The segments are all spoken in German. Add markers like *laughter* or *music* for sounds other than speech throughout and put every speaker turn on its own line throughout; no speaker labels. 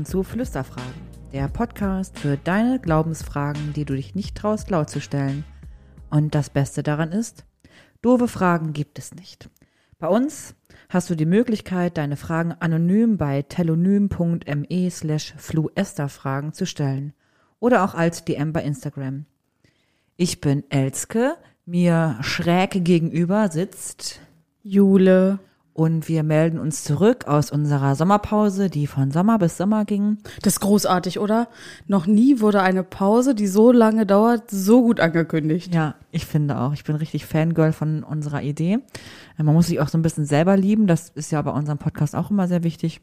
Willkommen zu Flüsterfragen, der Podcast für deine Glaubensfragen, die du dich nicht traust laut zu stellen. Und das Beste daran ist, doofe Fragen gibt es nicht. Bei uns hast du die Möglichkeit, deine Fragen anonym bei telonym.me slash fluesterfragen zu stellen oder auch als DM bei Instagram. Ich bin Elske, mir schräg gegenüber sitzt
Jule.
Und wir melden uns zurück aus unserer Sommerpause, die von Sommer bis Sommer ging.
Das ist großartig, oder? Noch nie wurde eine Pause, die so lange dauert, so gut angekündigt.
Ja, ich finde auch. Ich bin richtig Fangirl von unserer Idee. Man muss sich auch so ein bisschen selber lieben. Das ist ja bei unserem Podcast auch immer sehr wichtig.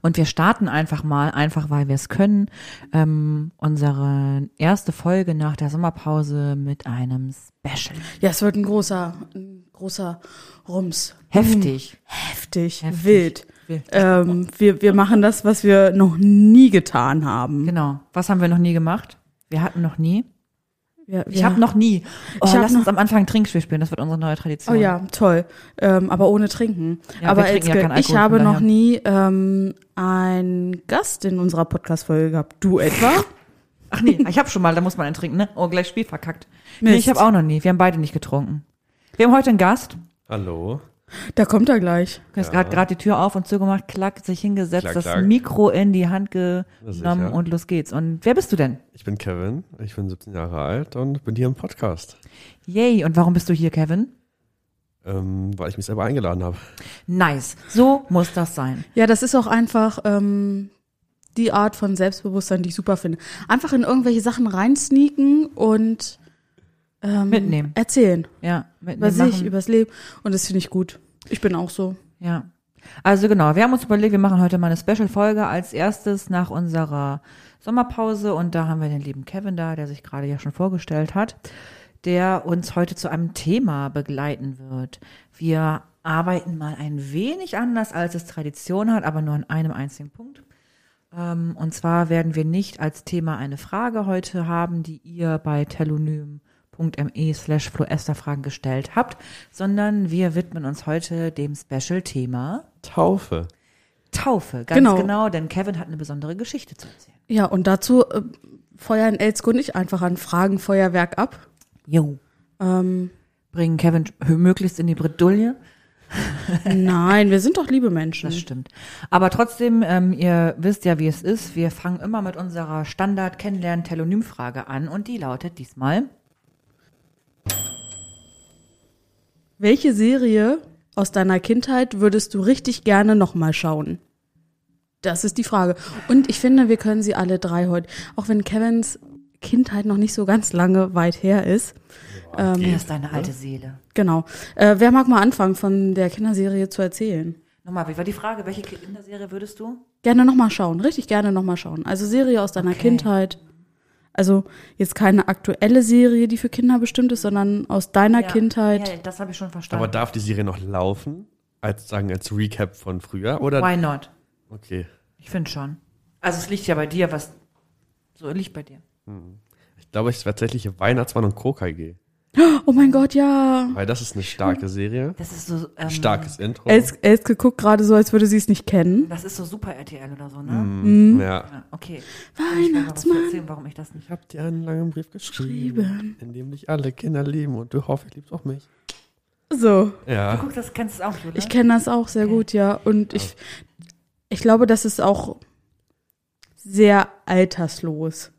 Und wir starten einfach mal, einfach weil wir es können, ähm, unsere erste Folge nach der Sommerpause mit einem Special.
Ja, es wird ein großer, ein großer Rums.
Heftig.
Heftig,
Heftig.
wild.
Wild.
Ähm, wir, wir machen das, was wir noch nie getan haben.
Genau. Was haben wir noch nie gemacht? Wir hatten noch nie.
Wir,
Ich
wir-
habe noch nie. Oh,
Ich
lass
noch-
uns am Anfang ein Trinkspiel spielen. Das wird unsere neue Tradition.
Oh ja, toll. Ähm, aber ohne Trinken.
Ja,
aber
wir trinken ja
Elske,
keinen
ich habe noch nie ähm, einen Gast in unserer Podcast-Folge gehabt. Du etwa?
Ach nee, ich habe schon mal, da muss man einen trinken, ne? Oh, gleich Spiel verkackt. Nee,
Mist.
ich habe auch noch nie. Wir haben beide nicht getrunken. Wir haben heute einen Gast.
Hallo.
Da kommt er gleich.
Du hast gerade gerade die Tür auf und zugemacht, klack, sich hingesetzt,
Klack,
das
klack.
Mikro in die Hand genommen und los geht's. Und wer bist du denn?
Ich bin Kevin, ich bin 17 Jahre alt und bin hier im Podcast,
Yay, und warum bist du hier, Kevin?
ähm, weil ich mich selber eingeladen habe.
Nice. So muss das sein.
Ja, das ist auch einfach ähm, die Art von Selbstbewusstsein, die ich super finde. Einfach in irgendwelche Sachen reinsneaken und ähm,
Mitnehmen.
Erzählen.
Ja, mit
Über sich,
machen.
übers Leben. Und das finde ich gut. Ich bin auch so.
Ja. Also genau, wir haben uns überlegt, wir machen heute mal eine Special-Folge als erstes nach unserer Sommerpause und da haben wir den lieben Kevin da, der sich gerade ja schon vorgestellt hat, der uns heute zu einem Thema begleiten wird. Wir arbeiten mal ein wenig anders, als es Tradition hat, aber nur an einem einzigen Punkt. Ähm, Und zwar werden wir nicht als Thema eine Frage heute haben, die ihr bei telonym.me slash floesterfragen gestellt habt, sondern wir widmen uns heute dem Special-Thema
Taufe.
Taufe. Ganz
Genau.
genau. denn Kevin hat eine besondere Geschichte zu erzählen.
Ja, und dazu äh, feuern Elsko und ich einfach ein Fragenfeuerwerk ab.
Jo.
Ähm,
Bringen Kevin möglichst in die Bredouille. *laughs*
nein, wir sind doch liebe Menschen.
Das stimmt. Aber trotzdem, ähm, ihr wisst ja, wie es ist. Wir fangen immer mit unserer Standard-Kennenlernen-Telonym-Frage an und die lautet diesmal.
Welche Serie aus deiner Kindheit würdest du richtig gerne nochmal schauen? Das ist die Frage. Und ich finde, wir können sie alle drei heute, auch wenn Kevins Kindheit noch nicht so ganz lange weit her ist. Ähm,
Er ist deine alte Seele.
Genau. Äh, wer mag mal anfangen, von der Kinderserie zu erzählen?
Nochmal, wie war die Frage? Welche Kinderserie würdest du?
Gerne nochmal schauen, richtig gerne nochmal schauen. Also Serie aus deiner
Okay.
Kindheit. Also jetzt keine aktuelle Serie, die für Kinder bestimmt ist, sondern aus deiner Kindheit.
Ja, das habe ich schon verstanden.
Aber darf die Serie noch laufen? Als sagen als Recap von früher oder?
Why not?
Okay.
Ich finde schon. Also es liegt ja bei dir, was so liegt bei dir.
Ich glaube, ich wäre tatsächlich Weihnachtsmann und KKG.
Oh mein Gott, ja.
Weil das ist eine starke Serie.
Das ist so ähm,
Starkes Intro.
Els, Elske guckt gerade so, als würde sie es nicht kennen.
Das ist so super RTL oder so, ne?
Mhm. Ja.
Ja, okay. Ich
Weihnachtsmann.
erzählen, warum ich das nicht
Ich habe dir einen langen Brief geschrieben, in dem dich alle Kinder lieben und du hoffst, ich liebst auch mich.
So.
Ja.
Guck, das kennst du auch, Julia.
Ich kenne das auch sehr
Okay.
gut, ja. Und ich, ich glaube, das ist auch sehr alterslos.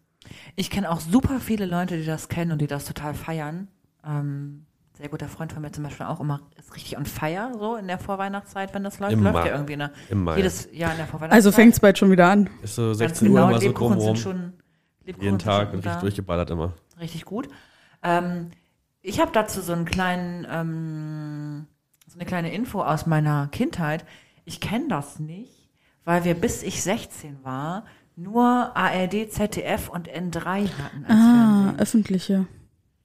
Ich kenne auch super viele Leute, die das kennen und die das total feiern. Ähm, sehr guter Freund von mir zum Beispiel auch immer ist richtig on fire so in der Vorweihnachtszeit, wenn das läuft.
Immer.
Läuft ja irgendwie ne?
Immer.
jedes Jahr in der Vorweihnachtszeit.
Also fängt's bald schon wieder an.
Ist so
Ganz
16
genau,
Uhr immer so
Lebkuchen
drumrum.
sind schon
Jeden Tag
schon
und richtig durchgeballert immer.
richtig gut. Ähm, ich habe dazu so einen kleinen, ähm, so eine kleine Info aus meiner Kindheit. Ich kenne das nicht, weil wir bis ich 16 war nur ARD, ZDF und N3 hatten als
Ah, öffentliche.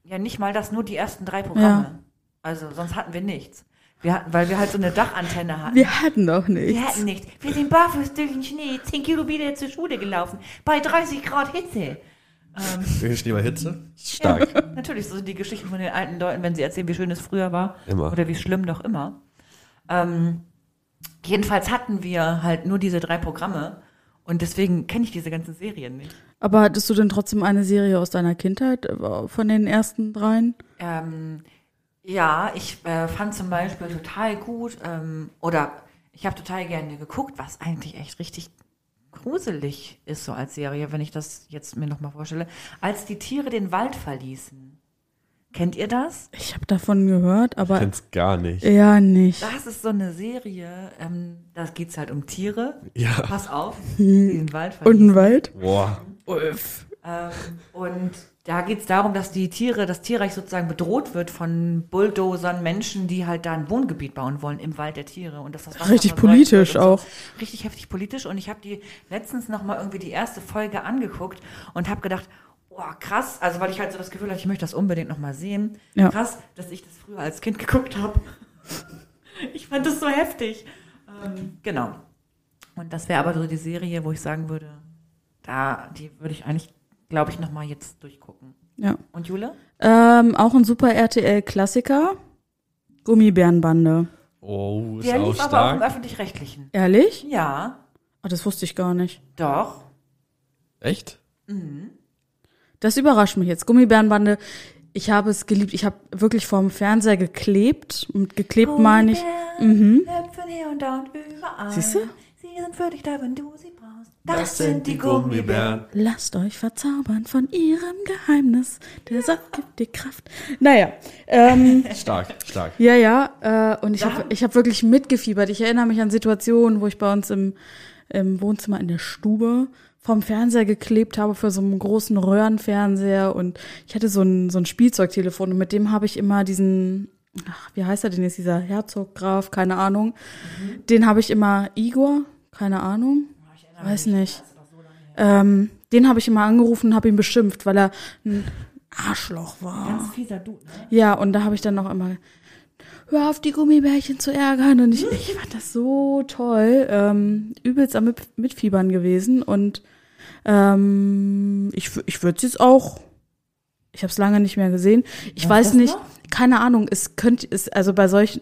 Ja, nicht mal das, nur die ersten drei Programme. Also sonst hatten wir nichts. Wir hatten, weil wir halt so eine Dachantenne hatten.
Wir hatten doch
Wir
nichts.
hatten nichts. Wir sind barfuß durch den Schnee, 10 Kilometer zur Schule gelaufen, bei 30 Grad Hitze. Ähm,
Wie Schnee bei Hitze? Stark.
Ja, natürlich, so sind die Geschichten von den alten Leuten, wenn sie erzählen, wie schön es früher war.
Immer.
Oder wie schlimm doch immer. Ähm, Jedenfalls hatten wir halt nur diese drei Programme und deswegen kenne ich diese ganzen Serien nicht.
Aber hattest du denn trotzdem eine Serie aus deiner Kindheit äh, von den ersten dreien?
Ähm, ja, ich äh, fand zum Beispiel total gut, ähm, oder ich habe total gerne geguckt, was eigentlich echt richtig gruselig ist so als Serie, wenn ich das jetzt mir nochmal vorstelle, als die Tiere den Wald verließen. Kennt ihr das?
Ich habe davon gehört, aber
Kenn's gar nicht.
eher nicht.
Das ist so eine Serie, ähm, da geht's halt um Tiere.
Ja.
Pass auf, *laughs* die den Wald
Und
verließen.
ein Wald?
Boah.
Ulf.
Ähm, und da geht es darum, dass die Tiere, das Tierreich sozusagen bedroht wird von Bulldozern, Menschen, die halt da ein Wohngebiet bauen wollen im Wald der Tiere. Und das Wasser
Richtig politisch
und
auch.
So. Richtig heftig politisch. Und ich habe die letztens noch mal irgendwie die erste Folge angeguckt und habe gedacht, oh krass, also weil ich halt so das Gefühl hatte, ich möchte das unbedingt noch mal sehen.
Ja.
Krass, dass ich das früher als Kind geguckt habe. *laughs* ich fand das so heftig. Ähm, genau. Und das wäre aber so die Serie, wo ich sagen würde, da, die würde ich eigentlich, glaube ich, noch mal jetzt durchgucken.
Ja.
Und Jule?
Ähm, auch ein super RTL-Klassiker. Gummibärenbande.
Oh, ist
Der
auch
lief aber auch im
stark.
Öffentlich-Rechtlichen.
Ehrlich?
Ja,
Ah, das wusste ich gar nicht.
doch.
Echt?
Das überrascht mich jetzt. Gummibärenbande. Ich habe es geliebt. Ich habe wirklich vorm Fernseher geklebt. Und geklebt meine ich. Mhm.
Hüpfen hier und da und überall.
Siehst du?
Sie sind für dich da, wenn du sie brauchst.
Das sind die Gummibären.
Lasst euch verzaubern von ihrem Geheimnis. Der Saft gibt dir Kraft. Naja, ähm, *laughs*
Stark, stark.
ja, ja. Äh, und ich habe ich hab wirklich mitgefiebert. Ich erinnere mich an Situationen, wo ich bei uns im, im Wohnzimmer in der Stube vom Fernseher geklebt habe für so einen großen Röhrenfernseher und ich hatte so ein, so ein Spielzeugtelefon und mit dem habe ich immer diesen, ach, wie heißt er denn jetzt, dieser Herzog, Graf, keine Ahnung. Den habe ich immer, Igor, keine Ahnung, weiß nicht. Ähm, den habe ich immer angerufen und habe ihn beschimpft, weil er ein Arschloch war.
Ganz fieser Dude, ne?
Ja, und da habe ich dann noch immer, hör auf, die Gummibärchen zu ärgern. Und ich, ich fand das so toll. Ähm, übelst am Mit- Mitfiebern gewesen. Und ähm, ich, ich würde es jetzt auch. Ich habe es lange nicht mehr gesehen. Ich
Was
weiß nicht,
noch?
keine Ahnung, es könnte, es, also bei solchen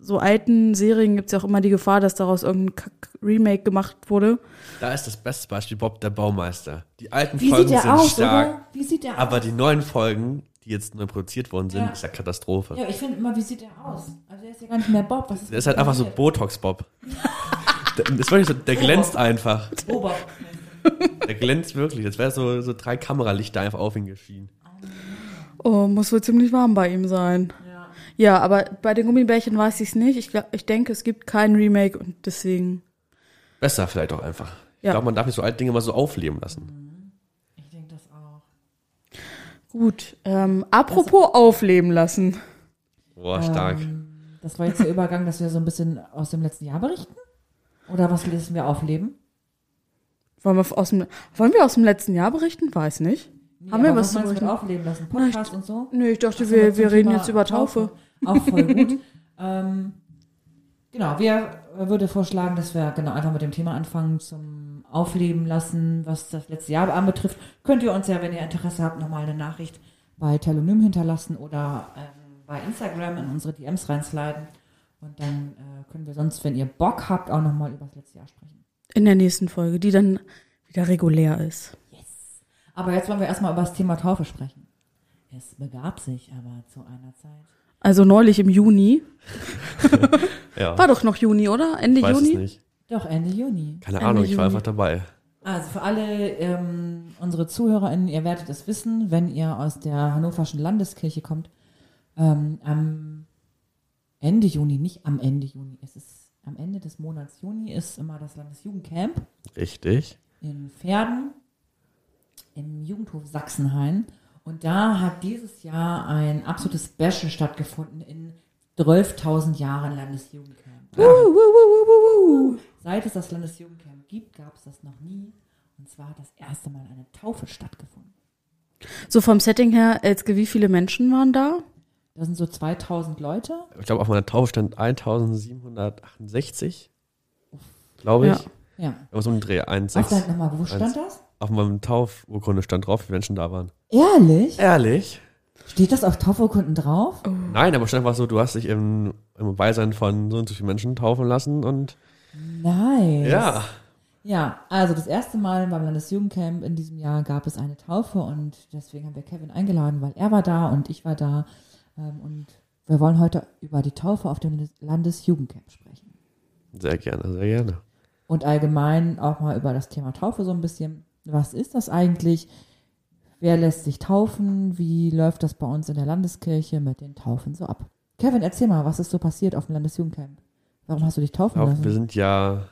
so alten Serien gibt es ja auch immer die Gefahr, dass daraus irgendein Kack-Remake gemacht wurde.
Da ist das beste Beispiel Bob der Baumeister. Die alten
Wie
Folgen
sieht der
sind
aus,
stark,
oder? Wie sieht der
aber
aus?
die neuen Folgen, die jetzt neu produziert worden sind,
Ja.
ist ja Katastrophe.
Ja, ich finde immer, wie sieht der aus? Also der ist ja gar nicht mehr Bob. Was ist
Der ist halt einfach so Botox-Bob. *laughs* Der- das ist wirklich so, der glänzt einfach.
Bob. *laughs*
Der glänzt wirklich. Das wäre so, so drei Kameralichter einfach auf ihn geschienen.
Oh, muss wohl ziemlich warm bei ihm sein.
Ja.
Ja, aber bei den Gummibärchen weiß ich es nicht. Ich, glaub, ich denke, es gibt kein Remake und deswegen.
Besser vielleicht auch einfach. Ich
Ja.
glaube, man darf nicht so alte Dinge mal so aufleben lassen.
Ich denke das auch.
Gut. Ähm, apropos aufleben lassen.
Boah, stark.
Ähm, das war jetzt der Übergang, dass wir so ein bisschen aus dem letzten Jahr berichten? Oder was lesen wir aufleben?
Wollen wir aus dem, wollen wir aus dem letzten Jahr berichten? Weiß nicht.
Nee,
Haben wir
aber
was zu berichten?
aufleben lassen?
Na, ich-
Podcast und so?
Nö, ich dachte, wir, wir reden jetzt über Taufe.
Auch voll *laughs* gut. ähm, genau, wir äh, würde vorschlagen, dass wir genau einfach mit dem Thema anfangen zum Aufleben lassen, was das letzte Jahr anbetrifft. Könnt ihr uns ja, wenn ihr Interesse habt, nochmal eine Nachricht bei Telonym hinterlassen oder ähm, bei Instagram in unsere DMs reinsliden. Und dann äh, können wir sonst, wenn ihr Bock habt, auch nochmal über das letzte Jahr sprechen.
In der nächsten Folge, die dann wieder regulär ist.
Aber jetzt wollen wir erstmal über das Thema Taufe sprechen. Es begab sich aber zu einer Zeit.
Also neulich im Juni. *laughs*
Ja,
War doch noch Juni, oder? Ende
weiß
Juni?
es nicht.
Doch, Ende Juni.
Keine
Ende
Ahnung, ich war einfach dabei.
Also für alle ähm, unsere ZuhörerInnen, ihr werdet es wissen, wenn ihr aus der Hannoverschen Landeskirche kommt, ähm, am Ende Juni, nicht am Ende Juni, es ist am Ende des Monats Juni ist immer das Landesjugendcamp
Richtig.
in Pferden im Jugendhof Sachsenhain. Und da hat dieses Jahr ein absolutes Special stattgefunden in 12.000 Jahren Landesjugendcamp. Seit es das Landesjugendcamp gibt, gab es das noch nie. Und zwar hat das erste Mal eine Taufe stattgefunden.
So vom Setting her, Elske, wie viele Menschen waren da?
Da sind so 2000 Leute.
Ich glaube, auf meiner Taufe stand 1768. Glaube ich.
Ja.
Ja.
Was um den Dreh.
Auf
1,6.
dein, nochmal, wo stand das?
Auf meinem Taufurkunde stand drauf, wie Menschen da waren.
Ehrlich?
Ehrlich?
Steht das auf Taufurkunden drauf?
Nein, aber stand einfach so, du hast dich im, im Beisein von so und so vielen Menschen taufen lassen und
Nice.
ja.
Ja, also das erste Mal beim Landesjugendcamp in diesem Jahr gab es eine Taufe und deswegen haben wir Kevin eingeladen, weil er war da und ich war da. Ähm, und wir wollen heute über die Taufe auf dem Landesjugendcamp sprechen.
Sehr gerne, sehr gerne.
Und allgemein auch mal über das Thema Taufe so ein bisschen. Was ist das eigentlich? Wer lässt sich taufen? Wie läuft das bei uns in der Landeskirche mit den Taufen so ab? Kevin, erzähl mal, was ist so passiert auf dem Landesjugendcamp? Warum hast du dich taufen
Auch
lassen?
wir sind ja,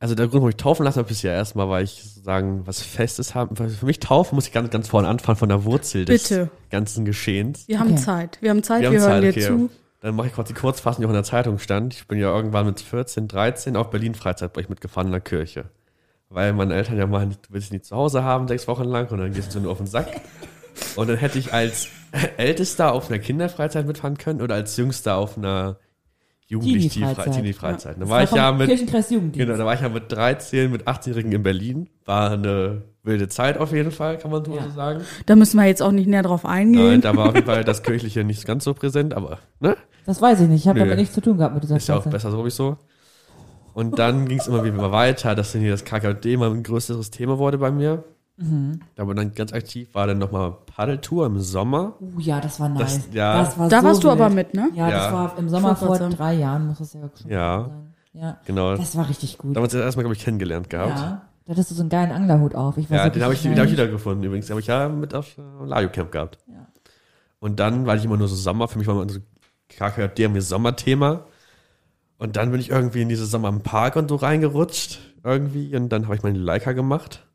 also der Grund, warum ich taufen lassen habe, ist ja erstmal, weil ich sozusagen was Festes haben. Für mich taufen muss ich ganz, ganz vorne anfangen von der Wurzel des
Bitte.
ganzen Geschehens.
Wir haben
Okay.
Zeit. Wir haben Zeit, wir,
haben
hören
Zeit,
dir
okay.
zu.
Dann mache ich kurz die Kurzfassung, die auch in der Zeitung stand. Ich bin ja irgendwann mit 14, 13 auf Berlin Freizeitbrech mitgefahren in der Kirche. Weil meine Eltern ja meinen, du willst dich nicht zu Hause haben, sechs Wochen lang, und dann gehst du nur auf den Sack. Und dann hätte ich als Ältester auf einer Kinderfreizeit mitfahren können oder als Jüngster auf einer Jugendlich
Teenie-Freizeit.
Teenie-Freizeit. Dann
Das
war ich ja mit,
Kirchenkreis Jugenddienst.
genau, da war ich ja mit 13, mit 18-Jährigen in Berlin. War eine wilde Zeit auf jeden Fall, kann man so
Ja.
sagen.
Da müssen wir jetzt auch nicht näher drauf
Nein,
eingehen.
da war auf jeden Fall das Kirchliche nicht ganz so präsent, aber, ne?
Das weiß ich nicht. Ich habe damit nichts zu tun gehabt mit dieser
Ist ja auch besser sowieso. Und dann ging es immer wieder weiter, dass dann hier das KKD mal ein größeres Thema wurde bei mir.
Mhm.
Aber dann ganz aktiv war dann nochmal Paddeltour im Sommer.
Uh, ja, das war nice.
Das- ja.
das war
Da
so
warst du
wild.
aber mit, ne?
Ja, das
Ja.
war im Sommer vor drei Jahren, muss das ja schon
Ja.
sein. Ja,
Genau.
das war richtig gut.
Da haben wir uns erstmal, glaube ich, kennengelernt gehabt.
Ja, da hattest du so einen geilen Anglerhut auf. Ich weiß
Ja, den habe ich, den hab ich wiedergefunden übrigens. Den habe ich ja mit auf äh, Lajo Camp gehabt.
Ja.
Und dann war ich immer nur so Sommer. Für mich war immer so KKD irgendwie Sommerthema. Und dann bin ich irgendwie in dieses Sommer im Park und so reingerutscht. Irgendwie. Und dann habe ich meine Leica gemacht.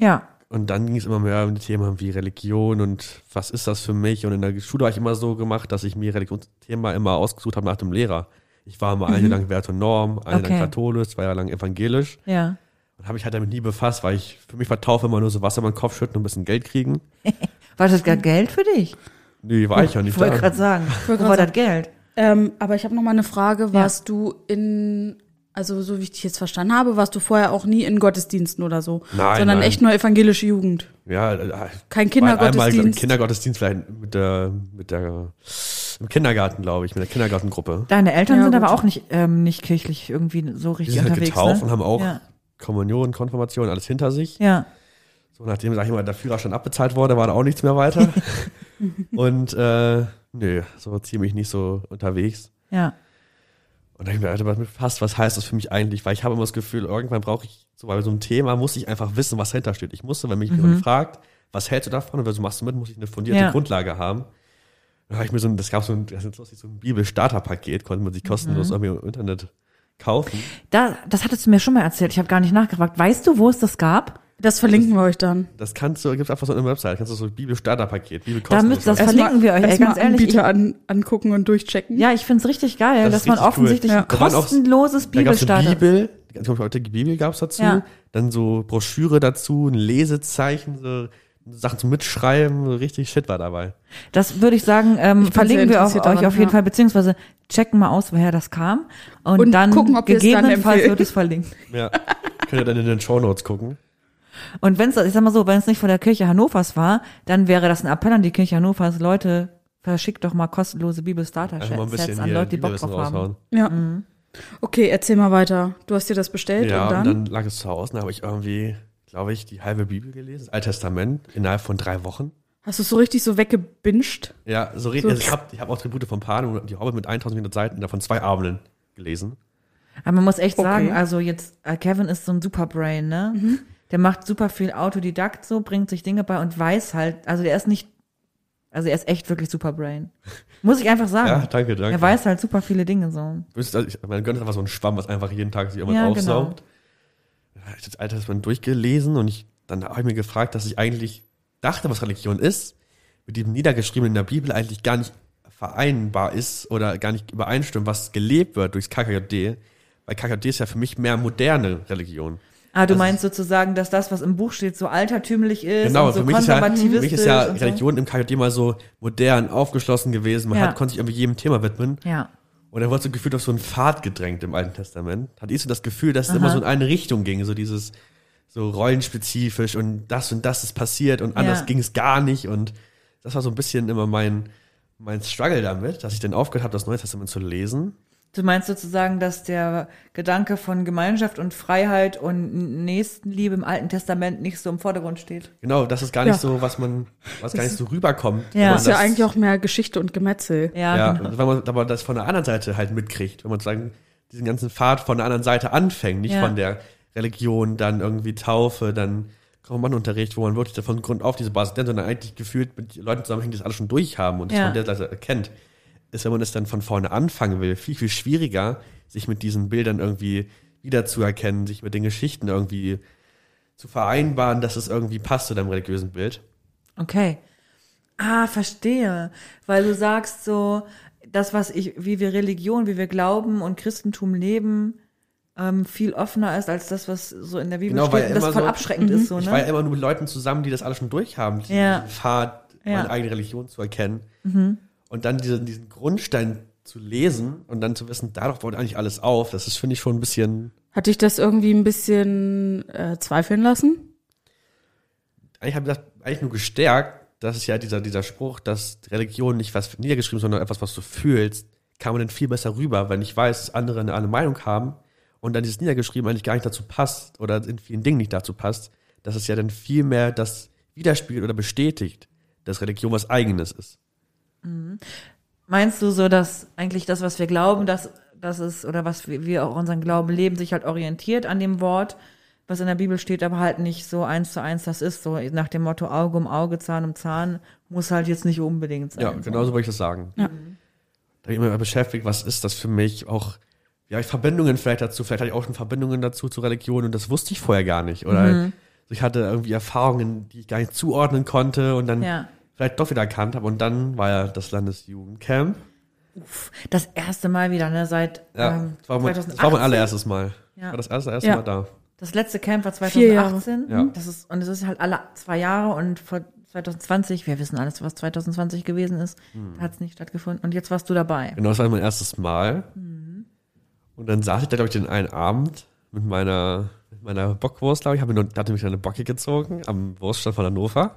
Ja,
Und dann ging es immer mehr um die Themen wie Religion und was ist das für mich. Und in der Schule habe ich immer so gemacht, dass ich mir Religionsthema immer ausgesucht habe nach dem Lehrer. Ich war immer ein Jahr lang Wert und Norm, ein Jahr
Okay.
lang katholisch, zwei Jahre lang evangelisch.
ja.
Und habe mich halt damit nie befasst, weil ich für mich war Taufe immer nur so Wasser über den Kopf schütten und ein bisschen Geld kriegen. *laughs*
War das gar Geld für dich?
Nee, war ich ja nicht
Ich wollte gerade sagen. Wo
wollte
war das Geld?
Ähm, aber ich habe noch mal eine Frage. Warst du in, also so wie ich dich jetzt verstanden habe, warst du vorher auch nie in Gottesdiensten oder so?
Nein,
Sondern
nein.
echt nur evangelische Jugend.
Ja, äh,
Kein
war einmal
Kindergottesdienst.
Kindergottesdienst vielleicht mit der, mit der, im Kindergarten, glaube ich, mit der Kindergartengruppe.
Deine Eltern
Ja,
sind
gut.
aber auch nicht, ähm, nicht kirchlich irgendwie so
Die
richtig
sind halt
unterwegs.
getauft
ne?
und haben auch
Ja.
Kommunion, Konfirmation, alles hinter sich.
ja.
So, nachdem, sag ich mal, der Führerschein abbezahlt wurde, war da auch nichts mehr weiter. *laughs* und äh, nö, so ziemlich nicht so unterwegs.
Ja.
Und da hab ich mir befasst, was heißt das für mich eigentlich? Weil ich habe immer das Gefühl, irgendwann brauche ich, so bei so einem Thema, muss ich einfach wissen, was dahinter steht. Ich musste, wenn mich jemand fragt, was hältst du davon und was machst du mit, muss ich eine fundierte
Ja.
Grundlage haben. Da habe ich mir so ein, das gab so ein, das ist lustig, so ein Bibel-Starter-Paket, konnte man sich kostenlos irgendwie im Internet kaufen.
Da, das hattest du mir schon mal erzählt. Ich habe gar nicht nachgefragt. Weißt du, wo es das gab?
Das verlinken wir euch dann.
Das kannst du, gibt's einfach so eine Website, kannst du so ein Bibel-Starter-Paket, Bibel
Da müsst- das verlinken wir euch, ey, ganz ehrlich,
Anbieter an, angucken und durchchecken.
Ja, ich find's richtig geil,
Das
dass
ist
man
richtig
offensichtlich
cool.
ein kostenloses
eine
Bibelstarter.
Bibel, ganz heute die Bibel gab's dazu,
Ja.
dann so Broschüre dazu, ein Lesezeichen, so Sachen zum Mitschreiben, so richtig Shit war dabei.
Das würde ich sagen, ähm,
Ich
verlinken wir auch,
interessiert
euch
daran,
auf jeden
ja.
Fall, beziehungsweise checken mal aus, woher das kam. Und,
Und
dann
gucken, ob dann
gegebenenfalls wird es verlinkt.
Ja, könnt ihr dann in den Shownotes gucken.
Und wenn es, ich sag mal so, wenn es nicht von der Kirche Hannovers war, dann wäre das ein Appell an die Kirche Hannovers, Leute, verschickt doch mal kostenlose Bibelstarter-Sets
bisschen
an Leute, die Bock drauf haben.
Ja.
Mhm.
Okay, erzähl mal weiter. Du hast dir das bestellt
Ja,
und dann?
und dann lag es zu Hause, da habe ich irgendwie, glaube ich, die halbe Bibel gelesen, das Alte Testament, innerhalb von drei Wochen.
Hast du es so richtig so weggebinged?
Ja, so richtig.
So.
Also ich habe ich hab auch Tribute von Panem und die Hobbit mit 1400 Seiten, davon zwei Abenden gelesen.
Aber man muss echt
Okay.
sagen, also jetzt, äh, Kevin ist so ein Superbrain, ne?
Mhm.
Der macht super viel Autodidakt so, bringt sich Dinge bei und weiß halt, also der ist nicht, also er ist echt wirklich Superbrain. Muss ich einfach sagen.
Ja, danke, danke.
Er weiß halt super viele Dinge so.
Ihr, ich- Man gönnt einfach so einen Schwamm, was einfach jeden Tag sich irgendwas
Ja,
aufsaugt. Habe ich das Alte Testament durchgelesen und ich, dann habe ich mir gefragt, dass ich eigentlich dachte, was Religion ist, mit dem Niedergeschriebenen in der Bibel eigentlich gar nicht vereinbar ist oder gar nicht übereinstimmt, was gelebt wird durchs KKJD. Weil KKJD ist ja für mich mehr moderne Religion.
Ah, du
Also-
meinst sozusagen, dass das, was im Buch steht, so altertümlich ist
Genau,
und so
für mich ist, ja, für
konservativistisch
mich ist ja
und so.
Religion im KKD mal so modern, aufgeschlossen gewesen. Man
Ja.
hat, konnte sich irgendwie jedem Thema widmen.
Ja.
Und er wurde so gefühlt auf so einen Pfad gedrängt im Alten Testament. Hat ich so das Gefühl, dass es
Aha.
immer so in eine Richtung ging, so dieses so rollenspezifisch und das und das ist passiert und anders
Ja.
ging es gar nicht und das war so ein bisschen immer mein, mein Struggle damit, dass ich dann aufgehört habe, das Neue Testament zu lesen.
Du meinst sozusagen, dass der Gedanke von Gemeinschaft und Freiheit und Nächstenliebe im Alten Testament nicht so im Vordergrund steht?
Genau, das ist gar nicht
Ja.
so, was man, was gar nicht so rüberkommt.
Ja.
Das ist ja eigentlich auch mehr Geschichte und Gemetzel.
Ja,
Ja,
genau.
wenn man aber das von der anderen Seite halt mitkriegt, wenn man sozusagen diesen ganzen Pfad von der anderen Seite anfängt, nicht
Ja.
von der Religion, dann irgendwie Taufe, dann Romanunterricht, wo man wirklich von Grund auf diese Basis lernt, sondern eigentlich gefühlt mit Leuten zusammenhängt, die das alles schon durchhaben und das
Ja.
von der Seite erkennt, ist, wenn man es dann von vorne anfangen will, viel, viel schwieriger, sich mit diesen Bildern irgendwie wiederzuerkennen, sich mit den Geschichten irgendwie zu vereinbaren, dass es irgendwie passt zu deinem religiösen Bild.
Okay. Ah, verstehe. Weil du sagst so, das, was ich, wie wir Religion, wie wir Glauben und Christentum leben, ähm, viel offener ist als das, was so in der Bibel
Genau, weil
steht. Das voll
so-
abschreckend ist so,
Ich war ja
ne?
immer nur mit Leuten zusammen, die das alles schon durchhaben, diesen
Ja.
Pfad,
Ja. Mhm.
meine eigene Religion zu erkennen. Und dann diesen, diesen Grundstein zu lesen und dann zu wissen, darauf baut eigentlich alles auf, das ist, finde ich, schon ein bisschen,
Hat dich das irgendwie ein bisschen äh, zweifeln lassen?
eigentlich habe ich das eigentlich nur gestärkt, das ist ja dieser, dieser Spruch, dass Religion nicht was niedergeschrieben, ist, sondern etwas, was du fühlst, kam man dann viel besser rüber, wenn ich weiß, dass andere eine, eine Meinung haben und dann dieses Niedergeschrieben eigentlich gar nicht dazu passt oder in vielen Dingen nicht dazu passt, dass es ja dann viel mehr das widerspiegelt oder bestätigt, dass Religion was Eigenes ist.
Meinst du so, dass eigentlich das, was wir glauben, dass das ist, oder was wir, wir auch unseren Glauben leben, sich halt orientiert an dem Wort, was in der Bibel steht, aber halt nicht so eins zu eins das ist, so nach dem Motto Auge um Auge, Zahn um Zahn, muss halt jetzt nicht unbedingt sein.
Ja, genau so wollte ich das sagen.
Ja.
Da habe ich immer beschäftigt, was ist das für mich? Auch, ja, ich Verbindungen vielleicht dazu, vielleicht hatte ich auch schon Verbindungen dazu zur Religion und das wusste ich vorher gar nicht. Oder
Mhm.
ich hatte irgendwie Erfahrungen, die ich gar nicht zuordnen konnte und dann
Ja.
Vielleicht doch wieder erkannt habe. Und dann war ja das Landesjugendcamp.
Das erste Mal wieder, ne, seit
Ja,
ähm,
das, war mein,
2018.
das war mein allererstes Mal.
Ja.
War das erste, erste
Ja.
Mal da.
Das letzte Camp war
Vier Jahre.
2018.
Ja.
Das ist, und es ist halt alle zwei Jahre und vor 2020, wir wissen alles, was 2020 gewesen ist,
Hm.
hat es nicht stattgefunden. Und jetzt warst du dabei.
Genau, das war mein erstes Mal.
Mhm.
Und dann saß ich da, glaube ich, den einen Abend mit meiner, mit meiner Bockwurst, glaube ich. Hab mir nur, hatte mich eine Bocke gezogen am Wurststand von Hannover.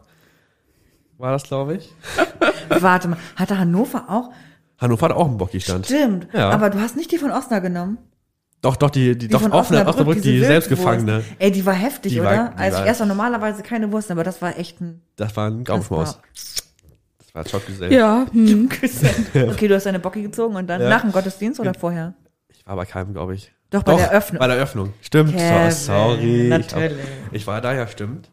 War das, glaube ich. *laughs*
Warte mal, hatte Hannover auch?
Hannover hat auch einen Bocki-Stand.
Stimmt.
Ja.
Aber du hast nicht die von Osnabrück genommen.
Doch, doch, die, die,
Die
doch,
von
offene,
Osnabrück,
Osnabrück, die. Selbstgefangene.
Ey, die war heftig,
Die
oder?
war-
also
war-
ich esse normalerweise keine Wurst, aber das war echt ein
Das war ein Gaumenschmaus. Das war Schockgesell.
Ja, *laughs* hm.
Okay, du hast deine Bocke gezogen und dann
Ja.
nach dem Gottesdienst oder vorher?
Ich war bei keinem, glaube ich.
Doch, bei der Eröffnung.
Bei der Eröffnung. Stimmt.
Kevin,
so, sorry.
natürlich.
Ich, ich war da, ja, stimmt.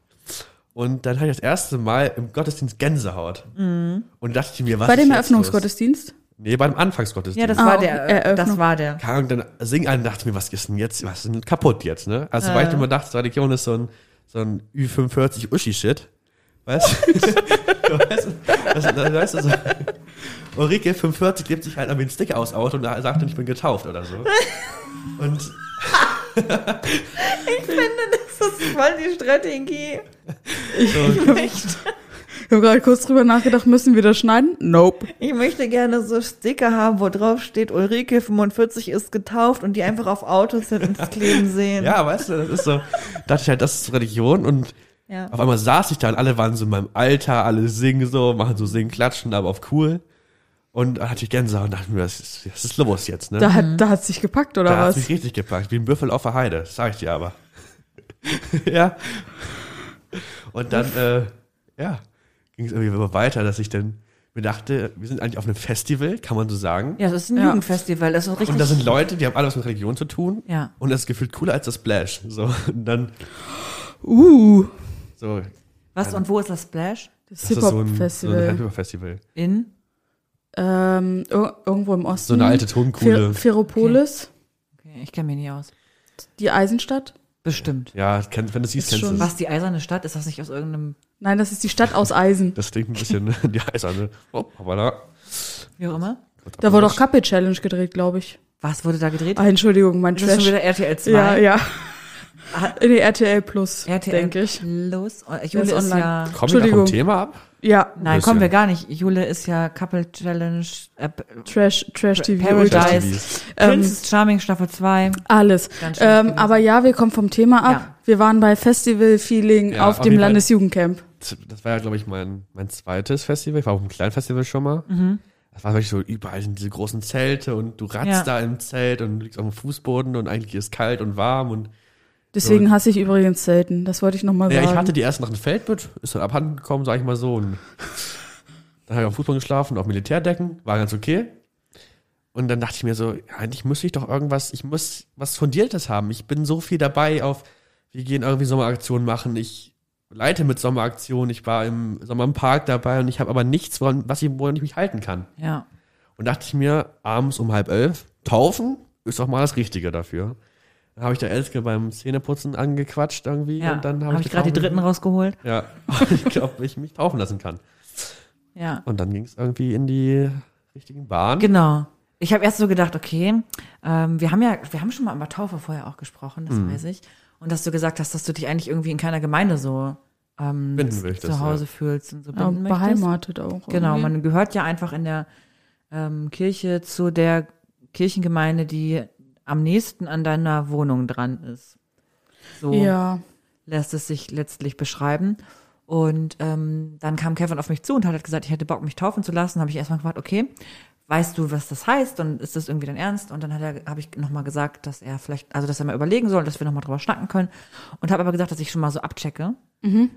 Und dann hatte ich das erste Mal im Gottesdienst Gänsehaut.
Mhm.
Und dachte ich mir, was
bei dem
los? Nee, beim Anfangsgottesdienst.
Ja, das
Ah,
war der,
Eröffnung.
das war der.
Ahnung, dann sing einen, dachte mir, was ist denn jetzt, was ist denn kaputt jetzt, ne? Also,
Äh.
weil ich immer dachte, Religion ist so ein, so ein Ü45 Uschi-Shit. Weißt du? *laughs* weißt du, weißt du so. Ulrike 45 lebt sich halt an den Sticker aus Auto und sagt dann, ich bin getauft oder so. Und *laughs*
Ich finde, das ist voll die Strategie.
so,
Ich habe gerade kurz drüber nachgedacht, müssen wir das schneiden? Nope.
Ich möchte gerne so Sticker haben, wo drauf steht, Ulrike 45 ist getauft und die einfach auf Autos das kleben sehen.
ja, weißt du, das ist so, dachte ich halt, das ist Religion und
Ja.
auf einmal saß ich da und alle waren so in meinem Alter, alle singen so, machen so singen, klatschen, aber auf cool. Und dann hatte ich Gänsehaut und dachte mir, was ist, was ist los jetzt, ne?
Da hat da hat's dich gepackt, oder
Da hat
was?
mich richtig gepackt, wie ein Büffel auf der Heide, das sag ich dir aber. *laughs* ja. Und dann, äh, ja, ging es irgendwie immer weiter, dass ich dann mir dachte, wir sind eigentlich auf einem Festival, kann man so sagen.
Ja, das ist ein
Ja.
Jugendfestival, das ist richtig.
Und da sind Leute, die haben alle was mit Religion zu tun.
Ja.
Und das ist gefühlt cooler als das Splash. So, und dann,
Uh,
so,
Was und wo ist das Splash?
das,
das ist so ein, so ein
Hip-Hop-Festival.
Hip-Hop-Festival.
In?
Ähm, ir- irgendwo im Osten.
So eine alte Tonkuhle.
Fer Ferropolis,
Okay, ich kenne mich nicht aus.
die Eisenstadt.
Bestimmt.
Ja, kenn, wenn du siehst,
Ist
kennst du
schon-
es.
Was, die eiserne Stadt? Ist das nicht aus irgendeinem,
Nein, das ist die Stadt aus Eisen.
Das klingt ein bisschen, *laughs* die Eiserne. Oh, aber da.
wie auch immer?
Da wurde doch Kappe Challenge gedreht, glaube ich.
Was wurde da gedreht?
Ah, Entschuldigung, mein
ist das schon
Trash.
wieder RTL 2?
Ja, ja. In die RTL Plus,
RTL
denke ich.
Plus. Oh, Jule ist,
online.
ja.
Kommen wir vom Thema ab?
Ja,
Nein,
bisschen.
kommen wir gar nicht. Jule ist ja Couple Challenge, äh,
Trash, Trash TV.
Paradise.
TVs.
Ähm,
Princess Charming Staffel 2.
Alles. Ähm, aber ja, wir kommen vom Thema ab.
Ja.
Wir waren bei Festival-Feeling
Ja,
auf dem. Landesjugendcamp.
Das war ja, glaube ich, mein, mein zweites Festival. Ich war auf einem kleinen Festival schon mal. Das war wirklich so, überall sind diese großen Zelte und du ratzt
Ja.
da im Zelt und du liegst auf dem Fußboden und eigentlich ist kalt und warm und
Deswegen hasse ich übrigens Zelten. Das wollte ich nochmal
Ja,
sagen.
ich hatte die erst nach dem Feldbett, ist dann abhanden gekommen, sag ich mal so. Und *laughs* dann habe ich auf Fußboden geschlafen, auf Militärdecken, war ganz okay. Und dann dachte ich mir so, ja, eigentlich muss ich doch irgendwas, ich muss was Fundiertes haben. Ich bin so viel dabei auf, wir gehen irgendwie Sommeraktionen machen. Ich leite mit Sommeraktionen, ich war im Sommer im Park dabei und ich habe aber nichts, woran, was ich, woran ich mich halten kann.
Ja.
Und dachte ich mir, abends um halb elf, taufen ist doch mal das Richtige dafür. Dann habe ich der Elske beim Zähneputzen angequatscht irgendwie
Ja.
und dann
habe
habe
hab ich gerade die dritten rausgeholt.
Ja, *laughs* ich glaube, ich mich taufen lassen kann.
Ja.
Und dann ging es irgendwie in die richtigen Bahnen.
Genau. Ich habe erst so gedacht, okay, ähm, wir haben ja, wir haben schon mal über Taufe vorher auch gesprochen, das weiß ich. Und dass du gesagt hast, dass du dich eigentlich irgendwie in keiner Gemeinde so ähm,
Binden
zu
möchtest,
Hause
ja.
fühlst und so
ja,
binden möchtest.
beheimatet auch.
Genau,
irgendwie.
man gehört ja einfach in der ähm, Kirche zu der Kirchengemeinde, die am nächsten an deiner Wohnung dran ist. So
Ja.
lässt es sich letztlich beschreiben. Und ähm, dann kam Kevin auf mich zu und hat gesagt, ich hätte Bock, mich taufen zu lassen. Habe ich erstmal gefragt, okay, weißt du, was das heißt? Und ist das irgendwie dein Ernst? Und dann hat er, habe ich nochmal gesagt, dass er vielleicht, also dass er mal überlegen soll, dass wir nochmal drüber schnacken können. Und habe aber gesagt, dass ich schon mal so abchecke,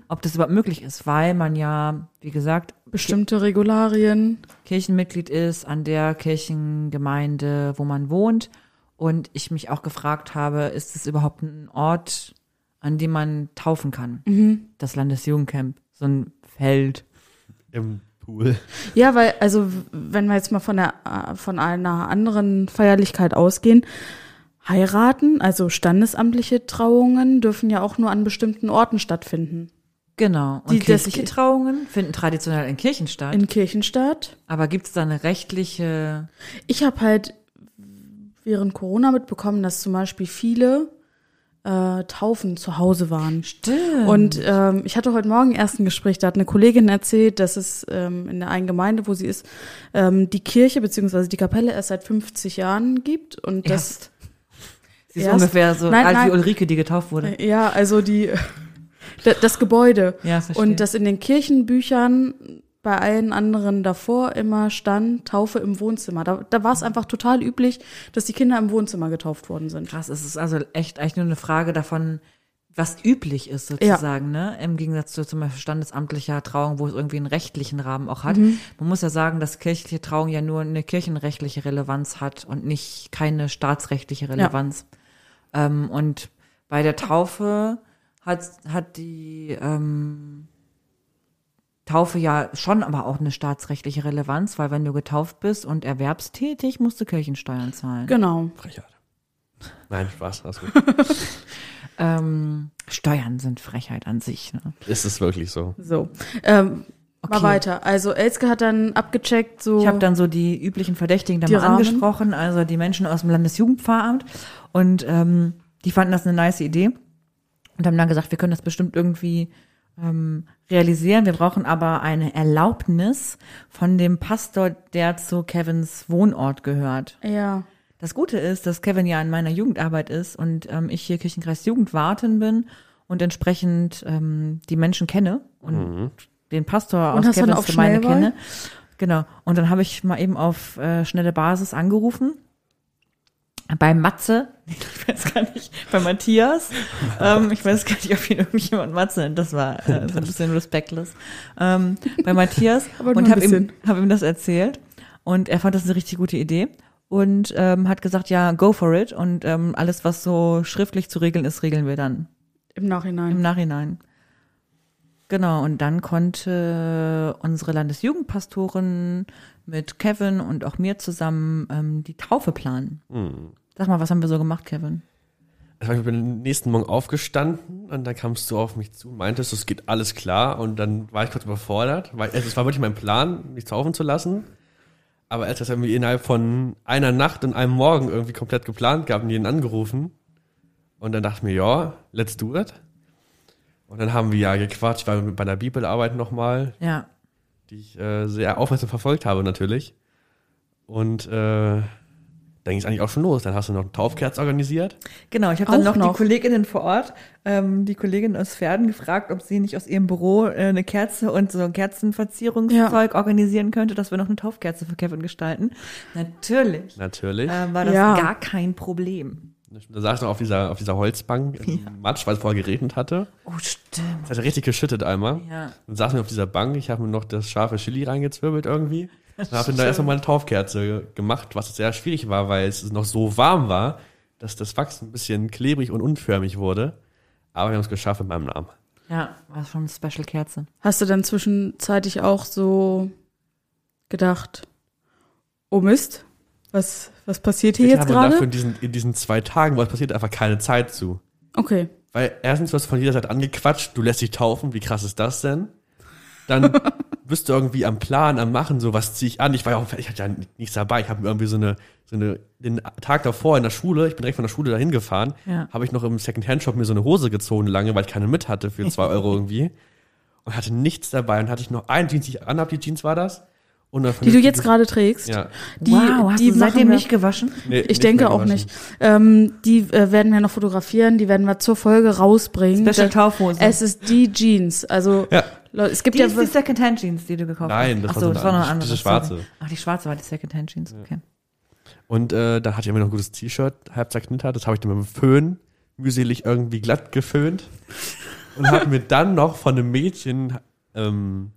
ob das überhaupt möglich ist, weil man ja, wie gesagt,
Bestimmte Regularien.
Kirchenmitglied ist an der Kirchengemeinde, wo man wohnt. Und ich mich auch gefragt habe, ist es überhaupt ein Ort, an dem man taufen kann? Das Landesjugendcamp, so ein Feld.
Im Pool.
Ja, weil, also, wenn wir jetzt mal von der, äh, von einer anderen Feierlichkeit ausgehen, heiraten, also standesamtliche Trauungen, dürfen ja auch nur an bestimmten Orten stattfinden.
Genau. Und
Die- das-
kirchliche Trauungen finden traditionell in Kirchen statt.
In Kirchenstadt.
aber gibt es da eine rechtliche,
Ich habe halt während Corona mitbekommen, dass zum Beispiel viele äh, Taufen zu Hause waren.
Stimmt.
Und ähm, ich hatte heute Morgen erst ein Gespräch, da hat eine Kollegin erzählt, dass es ähm, in der einen Gemeinde, wo sie ist, ähm, die Kirche beziehungsweise die Kapelle erst seit 50 Jahren gibt. Und das.
Sie ist
erst-
ungefähr so
Nein,
alt
nein.
wie Ulrike, die getauft wurde.
ja, also die, *laughs* da- das Gebäude.
Ja, verstehe.
Und dass in den Kirchenbüchern bei allen anderen davor immer stand Taufe im Wohnzimmer. Da, da war es einfach total üblich, dass die Kinder im Wohnzimmer getauft worden sind.
Krass, es ist also echt eigentlich nur eine Frage davon, was üblich ist sozusagen, ne? Im Gegensatz zu zum Beispiel standesamtlicher Trauung, wo es irgendwie einen rechtlichen Rahmen auch hat.
Mhm.
Man muss ja sagen, dass kirchliche Trauung ja nur eine kirchenrechtliche Relevanz hat und nicht keine staatsrechtliche Relevanz. Ähm, und bei der Taufe hat, hat die ähm, Taufe ja schon aber auch eine staatsrechtliche Relevanz, weil wenn du getauft bist und erwerbstätig, musst du Kirchensteuern zahlen.
Genau.
Frechheit. Nein, Spaß, alles gut. *laughs*
Ähm, Steuern sind Frechheit an sich. Ne?
Ist es wirklich so?
So. Ähm, Mal
Okay.
weiter. Also Elske hat dann abgecheckt, so.
Ich habe dann so die üblichen Verdächtigen da mal
Rahmen.
angesprochen, also die Menschen aus dem Landesjugendpfarramt. Und ähm, die fanden das eine nice Idee und haben dann gesagt, wir können das bestimmt irgendwie ähm, realisieren. Wir brauchen aber eine Erlaubnis von dem Pastor, der zu Kevins Wohnort gehört.
ja.
Das Gute ist, dass Kevin ja in meiner Jugendarbeit ist und ähm, ich hier Kirchenkreis Jugendwartin bin und entsprechend ähm, die Menschen kenne und den Pastor
Und
aus Kevins Gemeinde kenne. Genau. Und dann habe ich mal eben auf äh, schnelle Basis angerufen. Bei Matze, ich weiß gar nicht, bei Matthias, ähm, ich weiß gar nicht, ob ihn irgendjemand Matze nennt, das war äh, so ein bisschen respektlos. Ähm, bei Matthias und habe ihm, hab ihm das erzählt und er fand das eine richtig gute Idee und ähm, hat gesagt, ja, go for it und ähm, alles, was so schriftlich zu regeln ist, regeln wir dann
Im Nachhinein.
im Nachhinein. Genau, und dann konnte unsere Landesjugendpastorin mit Kevin und auch mir zusammen ähm, die Taufe planen. Sag mal, was haben wir so gemacht, Kevin?
Also ich bin am nächsten Morgen aufgestanden und dann kamst du auf mich zu und meintest, es geht alles klar und dann war ich kurz überfordert, weil also es war wirklich mein Plan, mich taufen zu lassen. Aber als das irgendwie innerhalb von einer Nacht und einem Morgen irgendwie komplett geplant gab und jeden angerufen Und dann dachte ich mir, ja, let's do it. Und dann haben wir ja gequatscht, ich war bei der Bibelarbeit nochmal,
Ja.
Die ich äh, sehr aufmerksam verfolgt habe natürlich. Und äh, dann ging es eigentlich auch schon los. Dann hast du noch einen Taufkerz organisiert.
Genau, ich habe dann
Auch
noch,
noch.
die Kolleginnen vor Ort, ähm, die Kollegin aus Pferden gefragt, ob sie nicht aus ihrem Büro äh, eine Kerze und so ein Kerzenverzierungszeug organisieren könnte, dass wir noch eine Taufkerze für Kevin gestalten. Natürlich
Natürlich.
ähm, war das
Ja.
gar kein Problem.
Da saß ich noch auf dieser, auf dieser Holzbank im Matsch, weil es vorher geregnet hatte.
Oh, stimmt.
Das hat richtig geschüttet einmal.
Ja.
Dann saßen wir auf dieser Bank, ich habe mir noch das scharfe Chili reingezwirbelt irgendwie. Dann habe ich da erstmal meine Taufkerze gemacht, was sehr schwierig war, weil es noch so warm war, dass das Wachs ein bisschen klebrig und unförmig wurde. Aber wir haben es geschafft mit meinem Namen.
Ja, war schon eine Special-Kerze.
Hast du dann zwischenzeitlich auch so gedacht, oh Mist, was, was passiert hier
Ich
jetzt
habe dafür
gerade?
in diesen, in diesen zwei Tagen, was passiert, einfach keine Zeit zu.
Okay.
Weil erstens wirst du von jeder Seite angequatscht, du lässt dich taufen, wie krass ist das denn? Dann *laughs* bist du irgendwie am Plan, am Machen, so was ziehe ich an. Ich war ja auch, ich hatte ja nichts dabei. Ich habe mir irgendwie so eine, so eine, den Tag davor in der Schule, ich bin direkt von der Schule dahin gefahren,
Ja.
habe ich noch im Second-Hand-Shop mir so eine Hose gezogen lange, weil ich keine mit hatte für zwei *laughs* Euro irgendwie. Und hatte nichts dabei und hatte ich noch eine Jeans, die ich anhab, die Jeans war das.
Die du jetzt gerade trägst.
Ja.
Die,
wow, hast
die
du seitdem
wir-
nicht gewaschen?
Nee,
Ich denke
mehr
auch nicht. Ähm, die äh, werden wir noch fotografieren, die werden wir zur Folge rausbringen.
Special
Da-
Taufhose.
Es ist die Jeans. Also
Ja.
Leute, es gibt
Die
ja
ist die Second-Hand-Jeans, die du gekauft
Nein,
hast.
das
Ach
war
so, das war noch eine
andere,
andere.
diese schwarze.
sorry. Ach, die schwarze war die Second-Hand-Jeans. Okay.
Und äh, dann hatte ich immer noch ein gutes T-Shirt, halb zerknittert. Das habe ich dann mit dem Föhn mühselig irgendwie glatt geföhnt. Und habe mir dann noch von einem Mädchen ähm,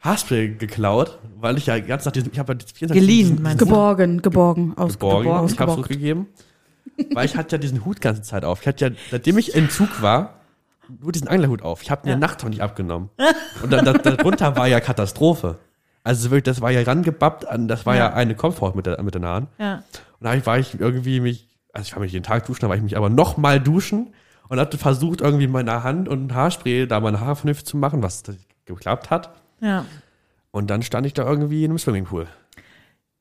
Haarspray geklaut, weil ich ja ganz nach diesem, ich habe ja 24
Geliehen,
diesen-
meinst du?
geborgen, geborgen, aus
geborgen,
geborgen,
ich habe
ausgeborgt.
zurückgegeben. weil ich hatte ja diesen Hut ganze Zeit auf. Ich hatte ja, seitdem ich im Zug war, nur diesen Anglerhut auf. Ich habe mir
Ja.
Nacht nicht abgenommen. Und dann, da, darunter war ja Katastrophe. Also wirklich, das war ja rangebappt an, das war ja,
Ja.
eine Komfort mit, der, mit den Haaren.
Ja.
Und da war ich irgendwie mich, also ich war mich jeden Tag duschen, da war ich mich aber noch mal duschen und hatte versucht, irgendwie mit meiner Hand und Haarspray da meine Haare vernünftig zu machen, was das geklappt hat.
Ja.
Und dann stand ich da irgendwie in einem Swimmingpool.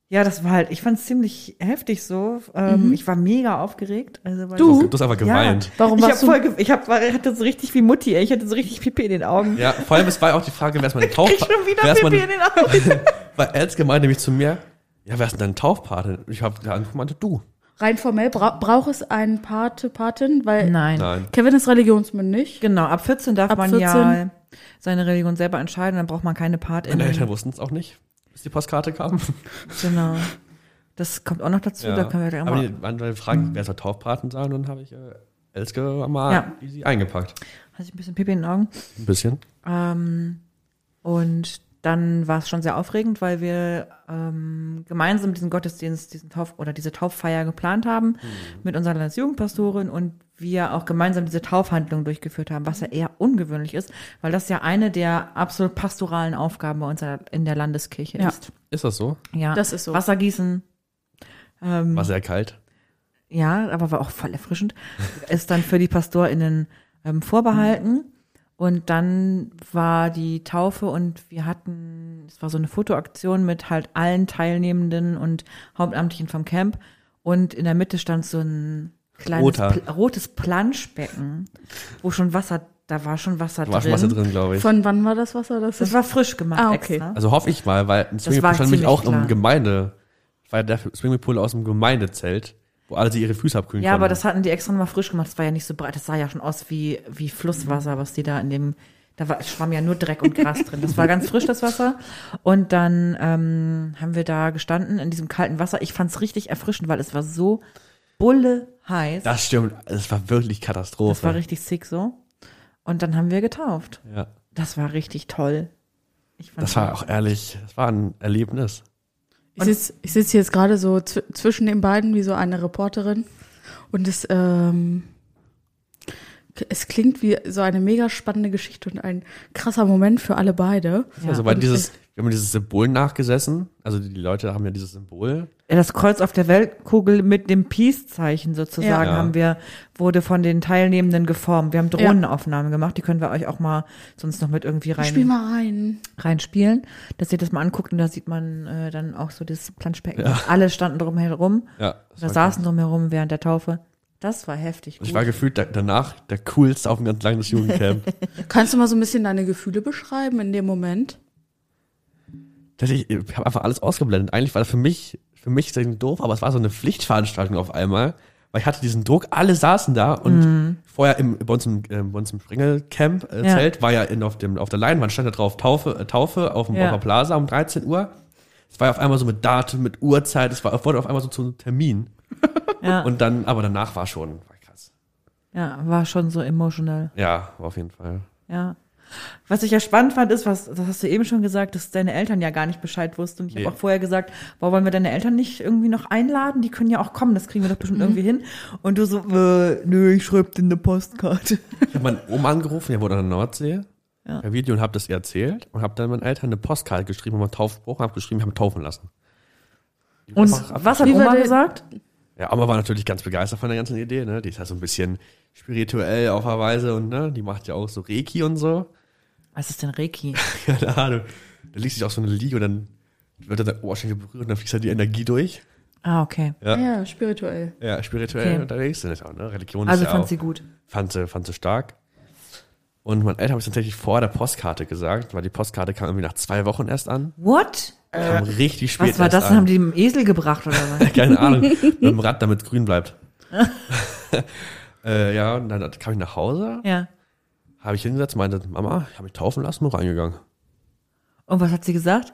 Ja, das war halt, ich fand es ziemlich heftig so. Ähm, Ich war mega aufgeregt. Also, weil
Du?
Du hast einfach geweint.
Ja.
Warum
ich hab
warst du-
voll, ge- ich hab, war, hatte so richtig wie Mutti, ey. ich hatte so richtig Pipi in den Augen.
Ja, vor allem, es war auch die Frage, wer ist meine *laughs*
Ich
Taufpate?
schon wieder
ist
Pipi in
meine,
den Augen. *laughs*
weil Elske meinte nämlich zu mir, ja, wer ist denn dein Taufpate? Ich habe geantwortet, meinte du.
Rein formell bra braucht es einen Pate, Patin, weil
Nein.
Nein.
Kevin ist religionsmündig.
Genau, ab 14 darf
Ab
man
14.
ja seine Religion selber entscheiden, dann braucht man keine
Meine Eltern wussten es auch nicht, bis die Postkarte kam. *laughs*
Genau. Das kommt auch noch dazu, da können wir gleich
aber
mal.
die waren dann fragen, wer soll Taufpaten sein? Und dann habe ich äh, Elske mal
Ja.
easy eingepackt.
Hatte ich ein bisschen Pipi in den Augen.
Ein bisschen.
Ähm, und dann war es schon sehr aufregend, weil wir ähm, gemeinsam diesen Gottesdienst, diesen Tauf oder diese Tauffeier geplant haben mit unserer Landesjugendpastorin und wir auch gemeinsam diese Taufhandlung durchgeführt haben, was ja eher ungewöhnlich ist, weil das ja eine der absolut pastoralen Aufgaben bei uns in der Landeskirche
Ja.
ist.
Ist das so?
Ja,
Das ist so.
Wasser gießen. Ähm,
War sehr kalt.
ja, aber war auch voll erfrischend. *laughs* Ist dann für die PastorInnen ähm, vorbehalten. Und dann war die Taufe und wir hatten, es war so eine Fotoaktion mit halt allen Teilnehmenden und Hauptamtlichen vom Camp. Und in der Mitte stand so ein kleines. Pl rotes Planschbecken, wo schon Wasser, da war schon Wasser
Da war
drin.
schon Wasser drin, glaube ich.
Von wann war das Wasser? Das,
Das war frisch gemacht
Ah, okay.
extra.
Also hoffe ich mal, weil ein Swimmingpool
war
stand nämlich auch im
klar.
Gemeinde. War der Swimmingpool aus dem Gemeindezelt, wo alle sich ihre Füße abkühlen
Ja, aber das hatten die extra nochmal frisch gemacht. Das war ja nicht so breit. Das sah ja schon aus wie, wie Flusswasser, was die da in dem, da war, schwamm ja nur Dreck und Gras drin. Das war ganz frisch, das Wasser. Und dann ähm, haben wir da gestanden in diesem kalten Wasser. Ich fand's richtig erfrischend, weil es war so bulle heiß. Das,
Das stimmt. Es war wirklich Katastrophe.
war richtig sick so. Und dann haben wir getauft.
ja.
Das war richtig toll.
Das war auch ehrlich, das war ein Erlebnis.
Ich sitze ich sitz jetzt gerade so zw zwischen den beiden wie so eine Reporterin und es, ähm, es klingt wie so eine mega spannende Geschichte und ein krasser Moment für alle beide.
Ja.
also weil dieses, wir haben dieses Symbol nachgesessen. Also die Leute haben ja dieses Symbol.
Das Kreuz auf der Weltkugel mit dem Peace-Zeichen sozusagen
Ja.
haben wir, wurde von den Teilnehmenden geformt. Wir haben Drohnenaufnahmen gemacht, die können wir euch auch mal sonst noch mit irgendwie rein,
Spiel mal rein.
reinspielen, dass ihr das mal anguckt und da sieht man äh, dann auch so das Planschbecken. Alle standen drum herum
Ja. war
saßen drum herum während der Taufe. Das war heftig.
Ich
Gut.
war gefühlt da, danach der coolste auf dem ganz langen Jugendcamp. *laughs*
Kannst du mal so ein bisschen deine Gefühle beschreiben in dem Moment?
Tatsächlich, ich habe einfach alles ausgeblendet. Eigentlich war das für mich, für mich doof, aber es war so eine Pflichtveranstaltung auf einmal, weil ich hatte diesen Druck, alle saßen da und vorher im, bei uns im, äh, bei uns im Springelcamp äh,
Ja.
Zelt war ja in, auf, dem, auf der Leinwand stand da drauf Taufe, äh, Taufe auf dem
Ja.
der Plaza um 13 Uhr. Es war ja auf einmal so mit Datum, mit Uhrzeit, es war, wurde auf einmal so zu einem Termin. *laughs*
ja,
Und dann, aber danach war schon, war krass.
ja, war schon so emotional.
Ja, war auf jeden Fall.
Ja. Was ich ja spannend fand, ist, was, das hast du eben schon gesagt, dass deine Eltern ja gar nicht Bescheid wussten. Und ich
Nee.
habe auch vorher gesagt, boah, wollen wir deine Eltern nicht irgendwie noch einladen? Die können ja auch kommen, das kriegen wir doch bestimmt irgendwie hin. Und du so, äh, nö, ich schreib dir eine Postkarte.
Ich habe meine Oma angerufen, der wohnt an der Nordsee.
Ja.
Per Video und habe das ihr erzählt und habe dann meinen Eltern eine Postkarte geschrieben, einen Taufspruch und habe geschrieben, ich habe taufen lassen.
Und
einfach-
was hat
Wie war
Oma gesagt?
Ja, Oma war natürlich ganz begeistert von der ganzen Idee, ne? Die ist halt so ein bisschen spirituell auf der Weise und ne, die macht ja auch so Reiki und so.
Was ist denn Reiki? *laughs*
Keine Ahnung. Da liegt sich auch so eine Liege und dann wird er der Oberschenkel berührt und dann fließt halt die Energie durch.
Ah, okay.
Ja,
Ja, spirituell.
ja spirituell
Okay.
unterwegs sind auch, ne? Religion
Also
ist ja
fand
auch,
sie gut.
fand sie, fand sie stark. Und mein Eltern habe ich tatsächlich vor der Postkarte gesagt, weil die Postkarte kam irgendwie nach zwei Wochen erst an.
What?
Kam richtig spät
Was war
erst
das?
an.
Haben die dem Esel gebracht oder was? *laughs*
Keine Ahnung. *laughs* mit dem Rad, damit grün bleibt. *laughs* äh, ja, und dann kam ich nach Hause,
ja.
habe ich hingesetzt, meinte, Mama, ich habe mich taufen lassen und reingegangen.
Und was hat sie gesagt?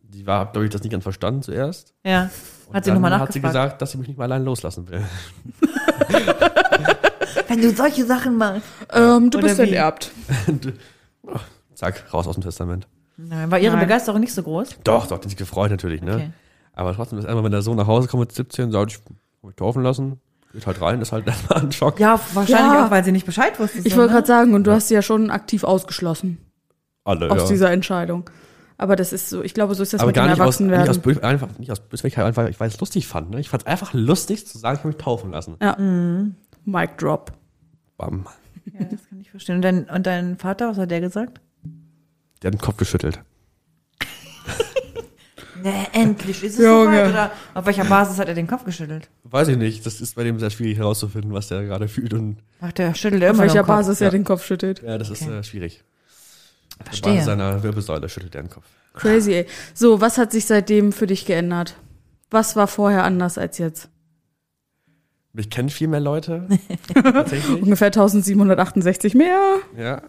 Die war, glaube ich, das nicht ganz verstanden zuerst.
Ja.
Und
Hat sie
dann
nochmal
hat sie
nachgefragt?
gesagt, dass sie mich nicht mal allein loslassen will.
Wenn du solche Sachen machst.
Ähm, du
Oder
bist
wie?
enterbt.
Oh, zack, raus aus dem Testament.
Nein, war ihre
Nein.
Begeisterung nicht so groß?
Doch, doch, die hat sich gefreut natürlich, ne?
Okay.
Aber trotzdem ist einmal, wenn der Sohn nach Hause kommt mit 17, sagt, ich hab mich taufen lassen, geht halt rein, ist halt *laughs* erstmal ein Schock.
Ja, wahrscheinlich
Ja.
auch, weil sie nicht Bescheid wusste.
Ich
so,
wollte
ne?
gerade sagen, und du hast sie ja schon aktiv ausgeschlossen
Alle,
aus
ja.
dieser Entscheidung. Aber das ist so, ich glaube, so ist das
aber
mit
gar
dem
nicht aus, nicht aus,
Erwachsenwerden.
Bö- einfach, nicht aus Böswilligkeit, einfach, ich weil ich es lustig fand. Ne? Ich fand es einfach lustig zu sagen, ich habe mich taufen lassen.
Ja. Mic drop.
Bam.
Ja, das kann ich verstehen. Und dein, und dein Vater, was hat der gesagt?
Der hat den Kopf geschüttelt. *laughs*
Nee, endlich ist es
Junge.
soweit. Oder auf welcher Basis hat er den Kopf geschüttelt?
Weiß ich nicht, das ist bei dem sehr schwierig herauszufinden, was der gerade fühlt und
Ach, der schüttelt ja
Auf
immer
welcher
den Kopf.
Basis er den Kopf schüttelt.
ja, das ist
Okay.
äh, schwierig. Bei
Verstehe.
seiner Wirbelsäule schüttelt er den Kopf.
Crazy, ey. So, was hat sich seitdem für dich geändert? Was war vorher anders als jetzt?
Mich kennen viel mehr Leute, *laughs* tatsächlich.
Ungefähr 1768 mehr.
Ja.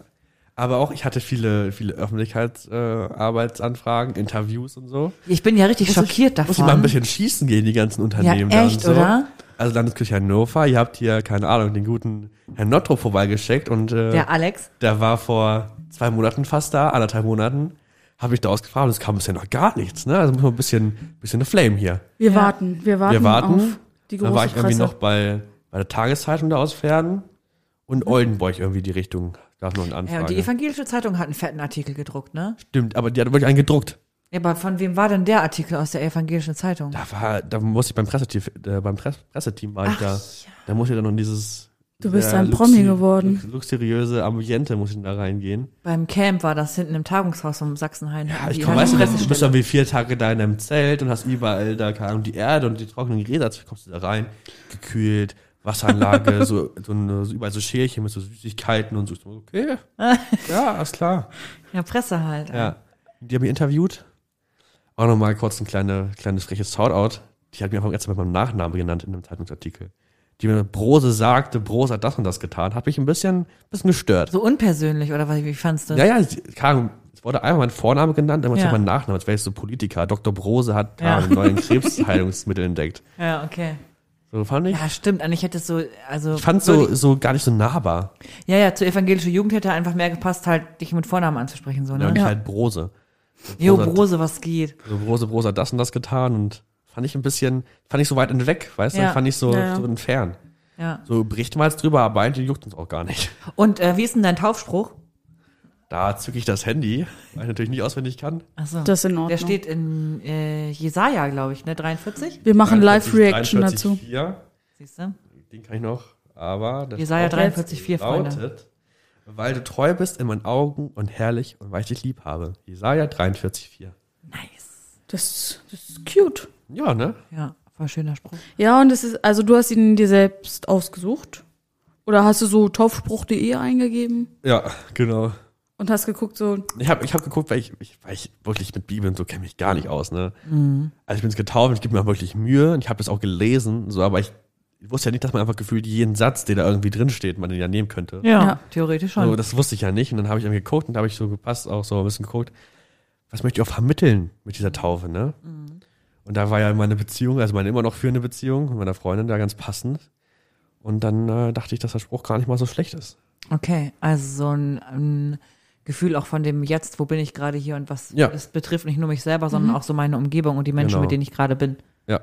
Aber auch, ich hatte viele, viele Öffentlichkeitsarbeitsanfragen, äh, Arbeitsanfragen, Interviews und so.
Ich bin ja richtig schockiert
Muss ich
davon.
mal ein bisschen schießen gehen, die ganzen Unternehmen
Ja,
da
echt,
und so.
oder?
Also Landeskirche Hannover, ihr habt hier, keine Ahnung, den guten Herrn Nottrop vorbeigeschickt und äh,
Der Alex.
der war vor zwei Monaten fast da, anderthalb Monaten, habe ich da ausgefragt und es kam bisher noch gar nichts, ne? Also muss man ein bisschen, bisschen eine Flame hier.
Wir
Ja.
warten, wir warten,
Wir warten.
auf die große
Dann war ich irgendwie
Presse.
noch bei, bei der Tageszeitung da aus Pferden und Oldenburg irgendwie die Richtung. Da ist noch eine
Ja,
Anfrage.
und die evangelische Zeitung hat einen fetten Artikel gedruckt, ne?
Stimmt, aber die hat wirklich einen gedruckt.
Ja, aber von wem war denn der Artikel aus der evangelischen Zeitung?
Da war, da musste ich beim Presseteam, äh, beim Press Presseteam war ich da. Da musste ich dann noch in dieses
Du bist ein Promi geworden.
lux- Luxuriöse Ambiente muss ich da reingehen.
Beim Camp war das hinten im Tagungshaus vom Sachsenhain.
Ja, ich
die
komm,
immer
weißt du, du bist
Pressestelle.
irgendwie vier Tage da in einem Zelt und hast überall da, keine Ahnung, die Erde und die trockenen Gräser, jetzt kommst du da rein, gekühlt, Wasseranlage, *laughs* so, so, eine, so überall so Schälchen mit so Süßigkeiten und so. Okay, *laughs* ja, alles klar.
Ja, Presse halt.
Ja. Die haben mich interviewt. Auch nochmal kurz ein kleine, kleines freches Shoutout. Die hat mir einfach ganz mit meinem Nachnamen genannt in einem Zeitungsartikel. Die mir Brose sagte, Brose hat das und das getan. Hat mich ein bisschen, bisschen gestört.
So unpersönlich, oder was, wie fandst du?
Ja, ja, keine Ahnung, es wurde einmal mein Vorname genannt, dann
Ja.
ja. mein Nachname, als wäre ich so Politiker. Dr. Brose hat
Ja.
da einen neuen Krebsheilungsmittel entdeckt. *laughs*
Ja, okay.
So fand ich.
Ja, stimmt. Eigentlich hätte es so, also.
Ich fand so, so gar nicht so nahbar.
Ja, ja, zur evangelischen Jugend hätte einfach mehr gepasst, halt dich mit Vornamen anzusprechen, so,
Ja.
ne?
und nicht
Ja.
halt Brose.
Jo,
Brose hat-
Brose, was geht.
So Brose, Brose hat das und das getan und fand ich ein bisschen, fand ich so weit weg, weißt
Ja.
du? Fand ich so,
Ja, ja.
so entfernt.
Ja.
So berichten wir jetzt drüber, aber eigentlich juckt uns auch gar nicht.
Und äh, wie ist denn dein Taufspruch?
Da zücke ich das Handy, weil ich natürlich nicht auswendig kann.
Achso.
Das ist in Ordnung.
Der steht in äh, Jesaja, glaube ich, ne? 43?
Wir machen
43,
Live-Reaction
43,
dazu.
4.
Siehst du?
Den kann ich noch, aber das
Jesaja
Spruch
43,4, Freunde.
lautet, weil du treu bist in meinen Augen und herrlich und weil ich dich lieb habe. Jesaja 43,4.
Nice.
Das, das ist cute.
Ja, ne?
Ja, Voll schöner Spruch.
Ja, und es ist, also du hast ihn dir selbst ausgesucht? Oder hast du so taufspruch.de eingegeben
Ja, genau.
und hast geguckt so,
Ich habe ich hab geguckt, weil ich, ich, weil ich wirklich mit Bibel und so kenne mich gar nicht aus. Ne? Also ich bin jetzt getauft, ich gebe mir auch wirklich Mühe und ich habe das auch gelesen, so, aber ich, ich wusste ja nicht, dass man einfach gefühlt jeden Satz, der da irgendwie drin steht, man den ja nehmen könnte.
Ja,
Ja.
theoretisch schon.
So, das wusste ich ja nicht und dann habe ich irgendwie geguckt und da habe ich so gepasst, auch so ein bisschen geguckt, was möchte ich auch vermitteln mit dieser Taufe, ne? Und da war ja meine Beziehung, also meine immer noch führende Beziehung mit meiner Freundin da ganz passend. Und dann äh, dachte ich, dass der Spruch gar nicht mal so schlecht ist.
Okay, also so ein, ein Gefühl auch von dem Jetzt, wo bin ich gerade hier und was
Ja.
es betrifft nicht nur mich selber, sondern auch so meine Umgebung und die Menschen,
Genau.
mit denen ich gerade bin.
Ja.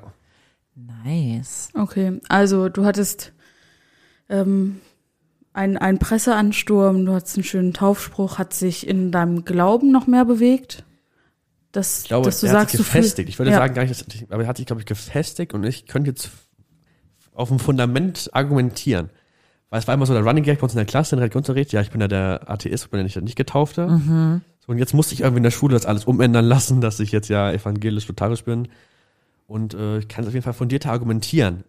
Nice.
okay, also du hattest ähm, einen, einen Presseansturm, du hattest einen schönen Taufspruch, hat sich in deinem Glauben noch mehr bewegt? Dass,
Ich glaube,
dass du
er
sagst,
hat sich gefestigt. Ich würde
Ja.
sagen, gar nicht, dass, aber er hat sich, glaube ich, gefestigt und ich könnte jetzt auf dem Fundament argumentieren. Weil es war immer so der Running Gag bei uns in der Klasse, in der Religionsunterricht. Ja, ich bin ja der Atheist, ich bin ja nicht der Nicht-Getaufte.
Mhm.
So, und jetzt musste ich irgendwie in der Schule das alles umändern lassen, dass ich jetzt ja evangelisch-lutherisch bin. Und äh, ich kann es auf jeden Fall fundierter argumentieren.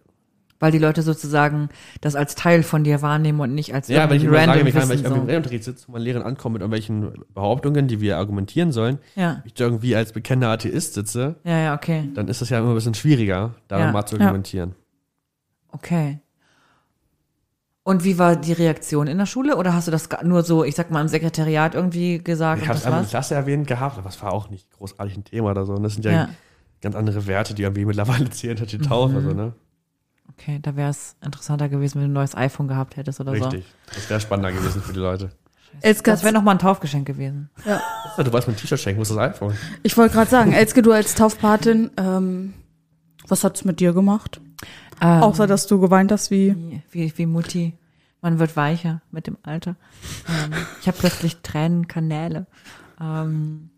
Weil die Leute sozusagen das als Teil von dir wahrnehmen und nicht als
Ja, wenn ich immer sage,
random
wenn ich, wenn ich
Wissen,
irgendwie im
so.
Lehrunterricht sitze, wo mein Lehrer ankommt mit irgendwelchen Behauptungen, die wir argumentieren sollen,
Ja,
ich da irgendwie als bekennender Atheist sitze,
ja, ja, okay,
dann ist es ja immer ein bisschen schwieriger, da
Ja.
mal zu argumentieren.
okay. Und wie war die Reaktion in der Schule? Oder hast du das nur so, ich sag mal, im Sekretariat irgendwie gesagt
Ich
und
habe
das
es einmal in der Klasse erwähnt gehabt, aber es war auch nicht großartig ein Thema oder so. Und das sind ja, ganz andere Werte, die irgendwie mittlerweile *laughs* zählen, hat die Taufe, also, ne?
Okay, da wäre es interessanter gewesen, wenn du ein neues iPhone gehabt hättest oder
Richtig. Das wäre spannender gewesen für die Leute.
so.
Elske,
Das wäre nochmal ein Taufgeschenk gewesen.
ja.
Ja, du wolltest mir ein T-Shirt schenken, wo ist das iPhone?
Ich wollte gerade sagen, Elske, du als Taufpatin, ähm, was hat's mit dir gemacht?
Ähm,
Außer, dass du geweint hast wie,
wie, wie, wie Mutti. Man wird weicher mit dem Alter. Ähm, ich habe plötzlich Tränenkanäle. Ähm,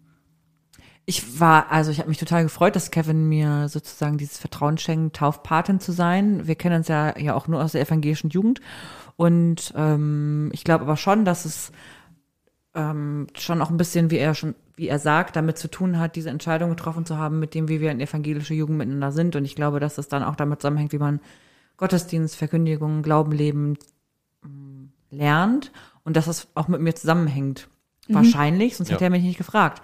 ich war, also ich habe mich total gefreut, dass Kevin mir sozusagen dieses Vertrauen schenkt, Taufpatin zu sein. Wir kennen uns ja, ja auch nur aus der evangelischen Jugend. Und ähm, ich glaube aber schon, dass es ähm, schon auch ein bisschen, wie er schon, wie er sagt, damit zu tun hat, diese Entscheidung getroffen zu haben, mit dem, wie wir in evangelischer Jugend miteinander sind. Und ich glaube, dass es dann auch damit zusammenhängt, wie man Gottesdienst, Verkündigung, Glauben leben ähm, lernt und dass es auch mit mir zusammenhängt. Wahrscheinlich, sonst
Ja.
hätte er mich nicht gefragt.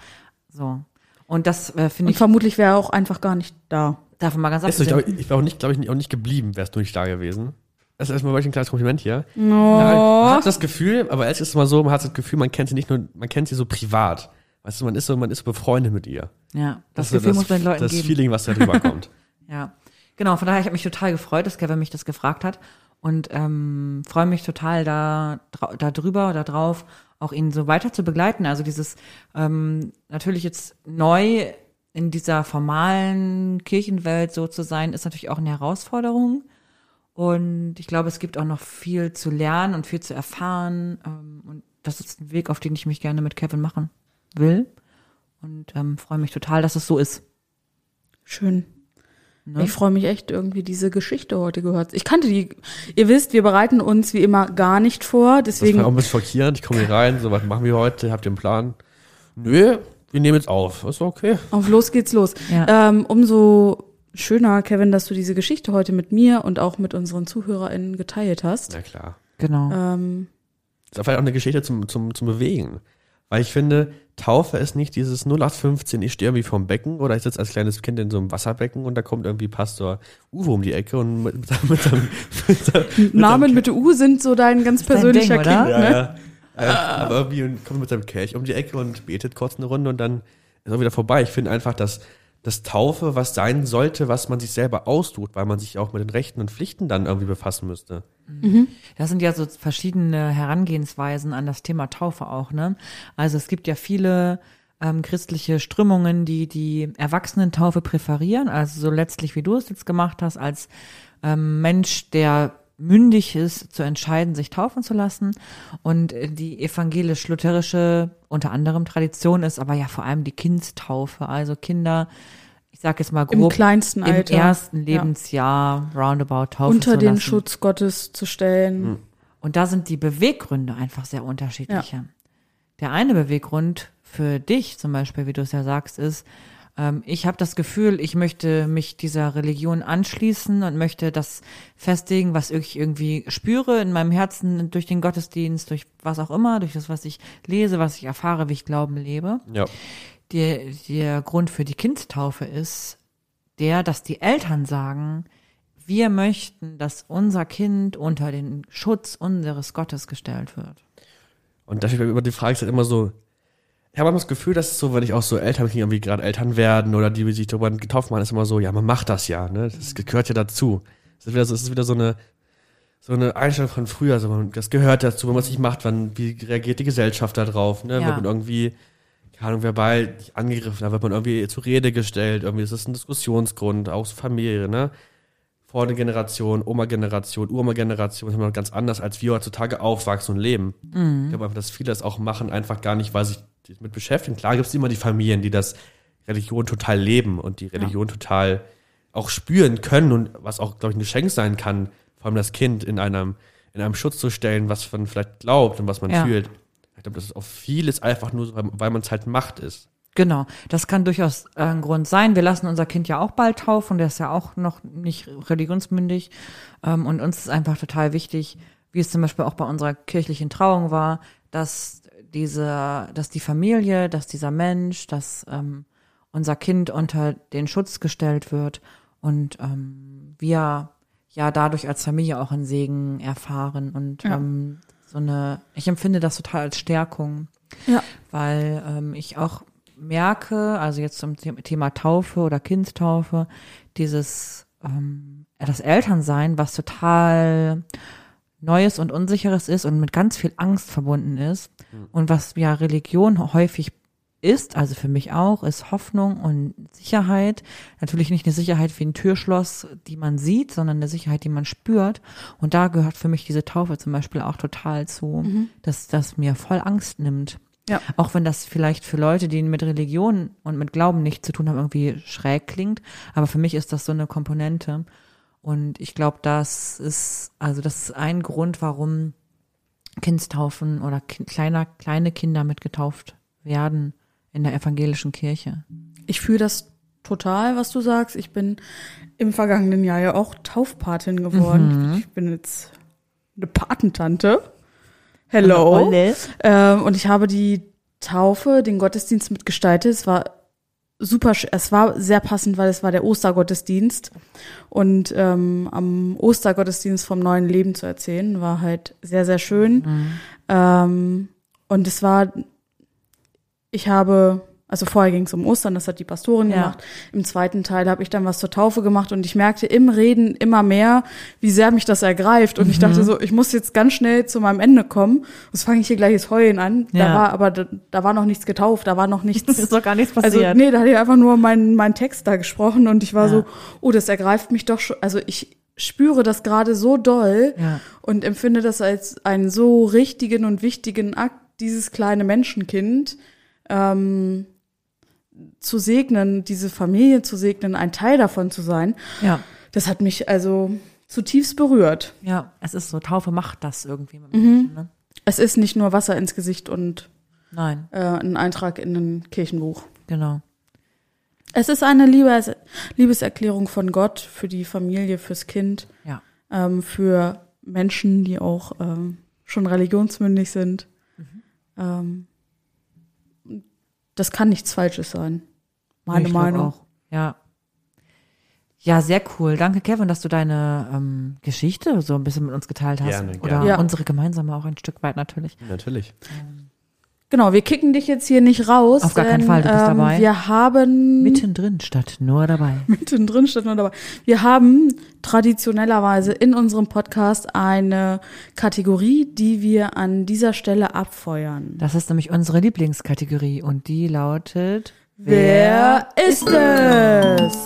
So. Und das äh, finde ich,
vermutlich wäre er auch einfach gar nicht da.
davon mal ganz
so, ich,
abgesehen.
glaub, ich wäre auch nicht, glaube ich, auch nicht geblieben, wärst du nicht da gewesen. Das ist erstmal wirklich ein kleines Kompliment hier.
Oh.
Man hat das Gefühl, aber es ist mal so, man hat das Gefühl, man kennt sie nicht nur, man kennt sie so privat. Weißt du, man ist so, man ist so befreundet mit ihr.
Ja, das,
ist so
Gefühl muss man den Leuten
Das
geben.
Feeling, was da drüber kommt. *laughs*
Ja, genau. Von daher ich habe mich total gefreut, dass Kevin mich das gefragt hat und ähm, freue mich total da, da drüber oder drauf, auch ihn so weiter zu begleiten. Also dieses ähm, natürlich jetzt neu in dieser formalen Kirchenwelt so zu sein, ist natürlich auch eine Herausforderung. Und ich glaube, es gibt auch noch viel zu lernen und viel zu erfahren. Ähm, und das ist ein Weg, auf den ich mich gerne mit Kevin machen will. Und ähm, freue mich total, dass es so ist.
Schön.
Ne?
Ich freue mich echt, irgendwie diese Geschichte heute gehört. Ich kannte die, ihr wisst, wir bereiten uns wie immer gar nicht vor,
Das war auch
deswegen,
ein bisschen schockierend. Ich komme hier rein, so, was machen wir heute? Habt ihr einen Plan? Nö, wir nehmen jetzt auf. Ist okay.
auf los geht's los.
Ja.
Ähm, umso schöner, Kevin, dass du diese Geschichte heute mit mir und auch mit unseren ZuhörerInnen geteilt hast.
Na klar.
Genau.
Ähm,
Das ist vielleicht auch eine Geschichte zum, zum, zum Bewegen. Weil ich finde, Taufe ist nicht dieses 0815, ich stehe irgendwie vorm Becken oder ich sitze als kleines Kind in so einem Wasserbecken und da kommt irgendwie Pastor Uwe um die Ecke und mit, mit, mit, seinem- mit, seinem- mit
Namen
seinem
mit U sind so dein ganz persönlicher
Ding?
Kind,
Ja,
ne?
ja. Äh, aber irgendwie kommt mit seinem Kelch um die Ecke und betet kurz eine Runde und dann ist auch wieder vorbei. Ich finde einfach, dass das Taufe was sein sollte, was man sich selber austut, weil man sich auch mit den Rechten und Pflichten dann irgendwie befassen müsste.
Das sind ja so verschiedene Herangehensweisen an das Thema Taufe auch, ne? Also es gibt ja viele ähm, christliche Strömungen, die die Erwachsenentaufe präferieren, also so letztlich wie du es jetzt gemacht hast, als ähm, Mensch, der mündig ist, zu entscheiden, sich taufen zu lassen. Und äh, die evangelisch-lutherische unter anderem Tradition ist aber ja vor allem die Kindstaufe, also Kinder, ich sag jetzt mal
Im
grob,
kleinsten
im
Alter.
ersten
Ja.
Lebensjahr roundabout taufen
Unter
zu
den
lassen.
Schutz Gottes zu stellen.
Und da sind die Beweggründe einfach sehr unterschiedliche. Der eine Beweggrund für dich zum Beispiel, wie du es ja sagst, ist, Ähm, ich habe das Gefühl, ich möchte mich dieser Religion anschließen und möchte das festigen, was ich irgendwie spüre in meinem Herzen durch den Gottesdienst, durch was auch immer, durch das, was ich lese, was ich erfahre, wie ich Glauben lebe.
Ja.
Der, der Grund für die Kindstaufe ist der, dass die Eltern sagen, wir möchten, dass unser Kind unter den Schutz unseres Gottes gestellt wird.
Und dafür über die Frage ist halt immer so, ich habe immer das Gefühl, dass es so, wenn ich auch so Eltern, die irgendwie gerade Eltern werden oder die sich darüber getauft machen, ist immer so, ja, man macht das ja, ne? Das gehört ja dazu. Es ist wieder so, es ist wieder so eine, so eine Einstellung von früher, so man, das gehört dazu, wenn man es nicht macht, wann, wie reagiert die Gesellschaft da drauf, ne?
Ja.
Wird man irgendwie, keine Ahnung, verbal angegriffen, da wird man irgendwie zur Rede gestellt, irgendwie ist das ein Diskussionsgrund, auch so Familie, ne? Vor der Generation, Oma-Generation, Urma-Generation, immer ganz anders, als wir heutzutage aufwachsen und leben. Ich glaube einfach, dass viele das auch machen, einfach gar nicht, weil sich damit beschäftigen. Klar gibt es immer die Familien, die das Religion total leben und die Religion total auch spüren können und was auch, glaube ich, ein Geschenk sein kann, vor allem das Kind in einem, in einem Schutz zu stellen, was man vielleicht glaubt und was man
Ja.
fühlt. Ich glaube, das ist auch vieles einfach nur, so, weil, weil man es halt macht ist.
Genau, das kann durchaus äh, ein Grund sein. Wir lassen unser Kind ja auch bald taufen, der ist ja auch noch nicht religionsmündig. Ähm, und uns ist einfach total wichtig, wie es zum Beispiel auch bei unserer kirchlichen Trauung war, dass diese, dass die Familie, dass dieser Mensch, dass ähm, unser Kind unter den Schutz gestellt wird und ähm, wir ja dadurch als Familie auch einen Segen erfahren und
Ja.
ähm, so eine, ich empfinde das total als Stärkung
Ja.
weil ähm, ich auch merke, also jetzt zum The- Thema Taufe oder Kindstaufe, dieses ähm, das Elternsein, was total Neues und Unsicheres ist und mit ganz viel Angst verbunden ist und was ja Religion häufig ist, also für mich auch, ist Hoffnung und Sicherheit. Natürlich nicht eine Sicherheit wie ein Türschloss, die man sieht, sondern eine Sicherheit, die man spürt. Und da gehört für mich diese Taufe zum Beispiel auch total zu, dass das mir voll Angst nimmt.
Ja.
Auch wenn das vielleicht für Leute, die mit Religion und mit Glauben nichts zu tun haben, irgendwie schräg klingt. Aber für mich ist das so eine Komponente. Und ich glaube, das ist, also das ist ein Grund, warum Kindstaufen oder ki kleiner, kleine Kinder mitgetauft werden in der evangelischen Kirche.
Ich fühle das total, was du sagst. Ich bin im vergangenen Jahr ja auch Taufpatin geworden. Ich bin jetzt eine Patentante. Hello. Ähm, und ich habe die Taufe, den Gottesdienst mitgestaltet. Es war super, es war sehr passend, weil es war der Ostergottesdienst. Und ähm, am Ostergottesdienst vom neuen Leben zu erzählen, war halt sehr, sehr schön. Ähm, und es war, ich habe, also vorher ging es um Ostern, das hat die Pastorin
Ja.
gemacht. Im zweiten Teil habe ich dann was zur Taufe gemacht und ich merkte im Reden immer mehr, wie sehr mich das ergreift. Und ich
Mhm.
dachte so, ich muss jetzt ganz schnell zu meinem Ende kommen. Jetzt fange ich hier gleich das Heulen an. Da
Ja.
war aber, da, da war noch nichts getauft, da war noch *laughs* nichts.
Ist doch gar nichts
Also,
passiert.
nee, da hatte ich einfach nur meinen mein Text da gesprochen und ich war
Ja.
so, oh, das ergreift mich doch schon. Also ich spüre das gerade so doll
Ja.
und empfinde das als einen so richtigen und wichtigen Akt, dieses kleine Menschenkind ähm, zu segnen, diese Familie zu segnen, ein Teil davon zu sein.
Ja.
Das hat mich also zutiefst berührt.
Ja, es ist so, Taufe macht das irgendwie mit Menschen, ne?
Es ist nicht nur Wasser ins Gesicht und
Nein,
äh, ein Eintrag in ein Kirchenbuch.
genau.
Es ist eine Liebes Liebeserklärung von Gott für die Familie, fürs Kind,
Ja.
ähm, für Menschen, die auch ähm, schon religionsmündig sind. Ähm, das kann nichts Falsches sein. Meine
Ich
Meinung.
Auch. Ja. Ja, sehr cool. Danke, Kevin, dass du deine ähm, Geschichte so ein bisschen mit uns geteilt hast.
Gerne,
Oder
gerne.
Ja.
unsere gemeinsame auch ein Stück weit natürlich.
Natürlich.
Genau, wir kicken dich jetzt hier nicht raus.
Auf gar keinen Fall, du bist
ähm,
dabei.
Wir haben
Mittendrin statt nur dabei. *laughs*
mittendrin steht nur dabei. Wir haben traditionellerweise in unserem Podcast eine Kategorie, die wir an dieser Stelle abfeuern.
Das ist nämlich unsere Lieblingskategorie und die lautet
Wer ist es?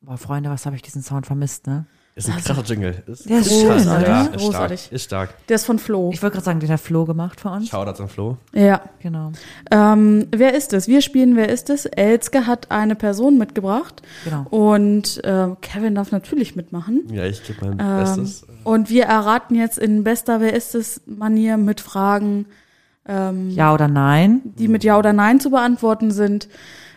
Boah, Freunde, was habe ich diesen Sound vermisst, ne?
Ist ein krasser Jingle. Ist
Der ist
stark.
schön,
ja,
oder?
Ist
Großartig.
stark. Ist stark.
Der ist von Flo.
Ich wollte gerade sagen, den hat Flo gemacht für uns.
Shoutouts an Flo.
Ja.
Genau.
Ähm, wer ist es? Wir spielen Wer ist es? Elske hat eine Person mitgebracht
Genau.
und ähm, Kevin darf natürlich mitmachen.
Ja, ich gebe mein
Ähm,
Bestes.
Und wir erraten jetzt in bester Wer ist es Manier mit Fragen ähm,
Ja oder nein?
die mit Ja oder Nein zu beantworten sind,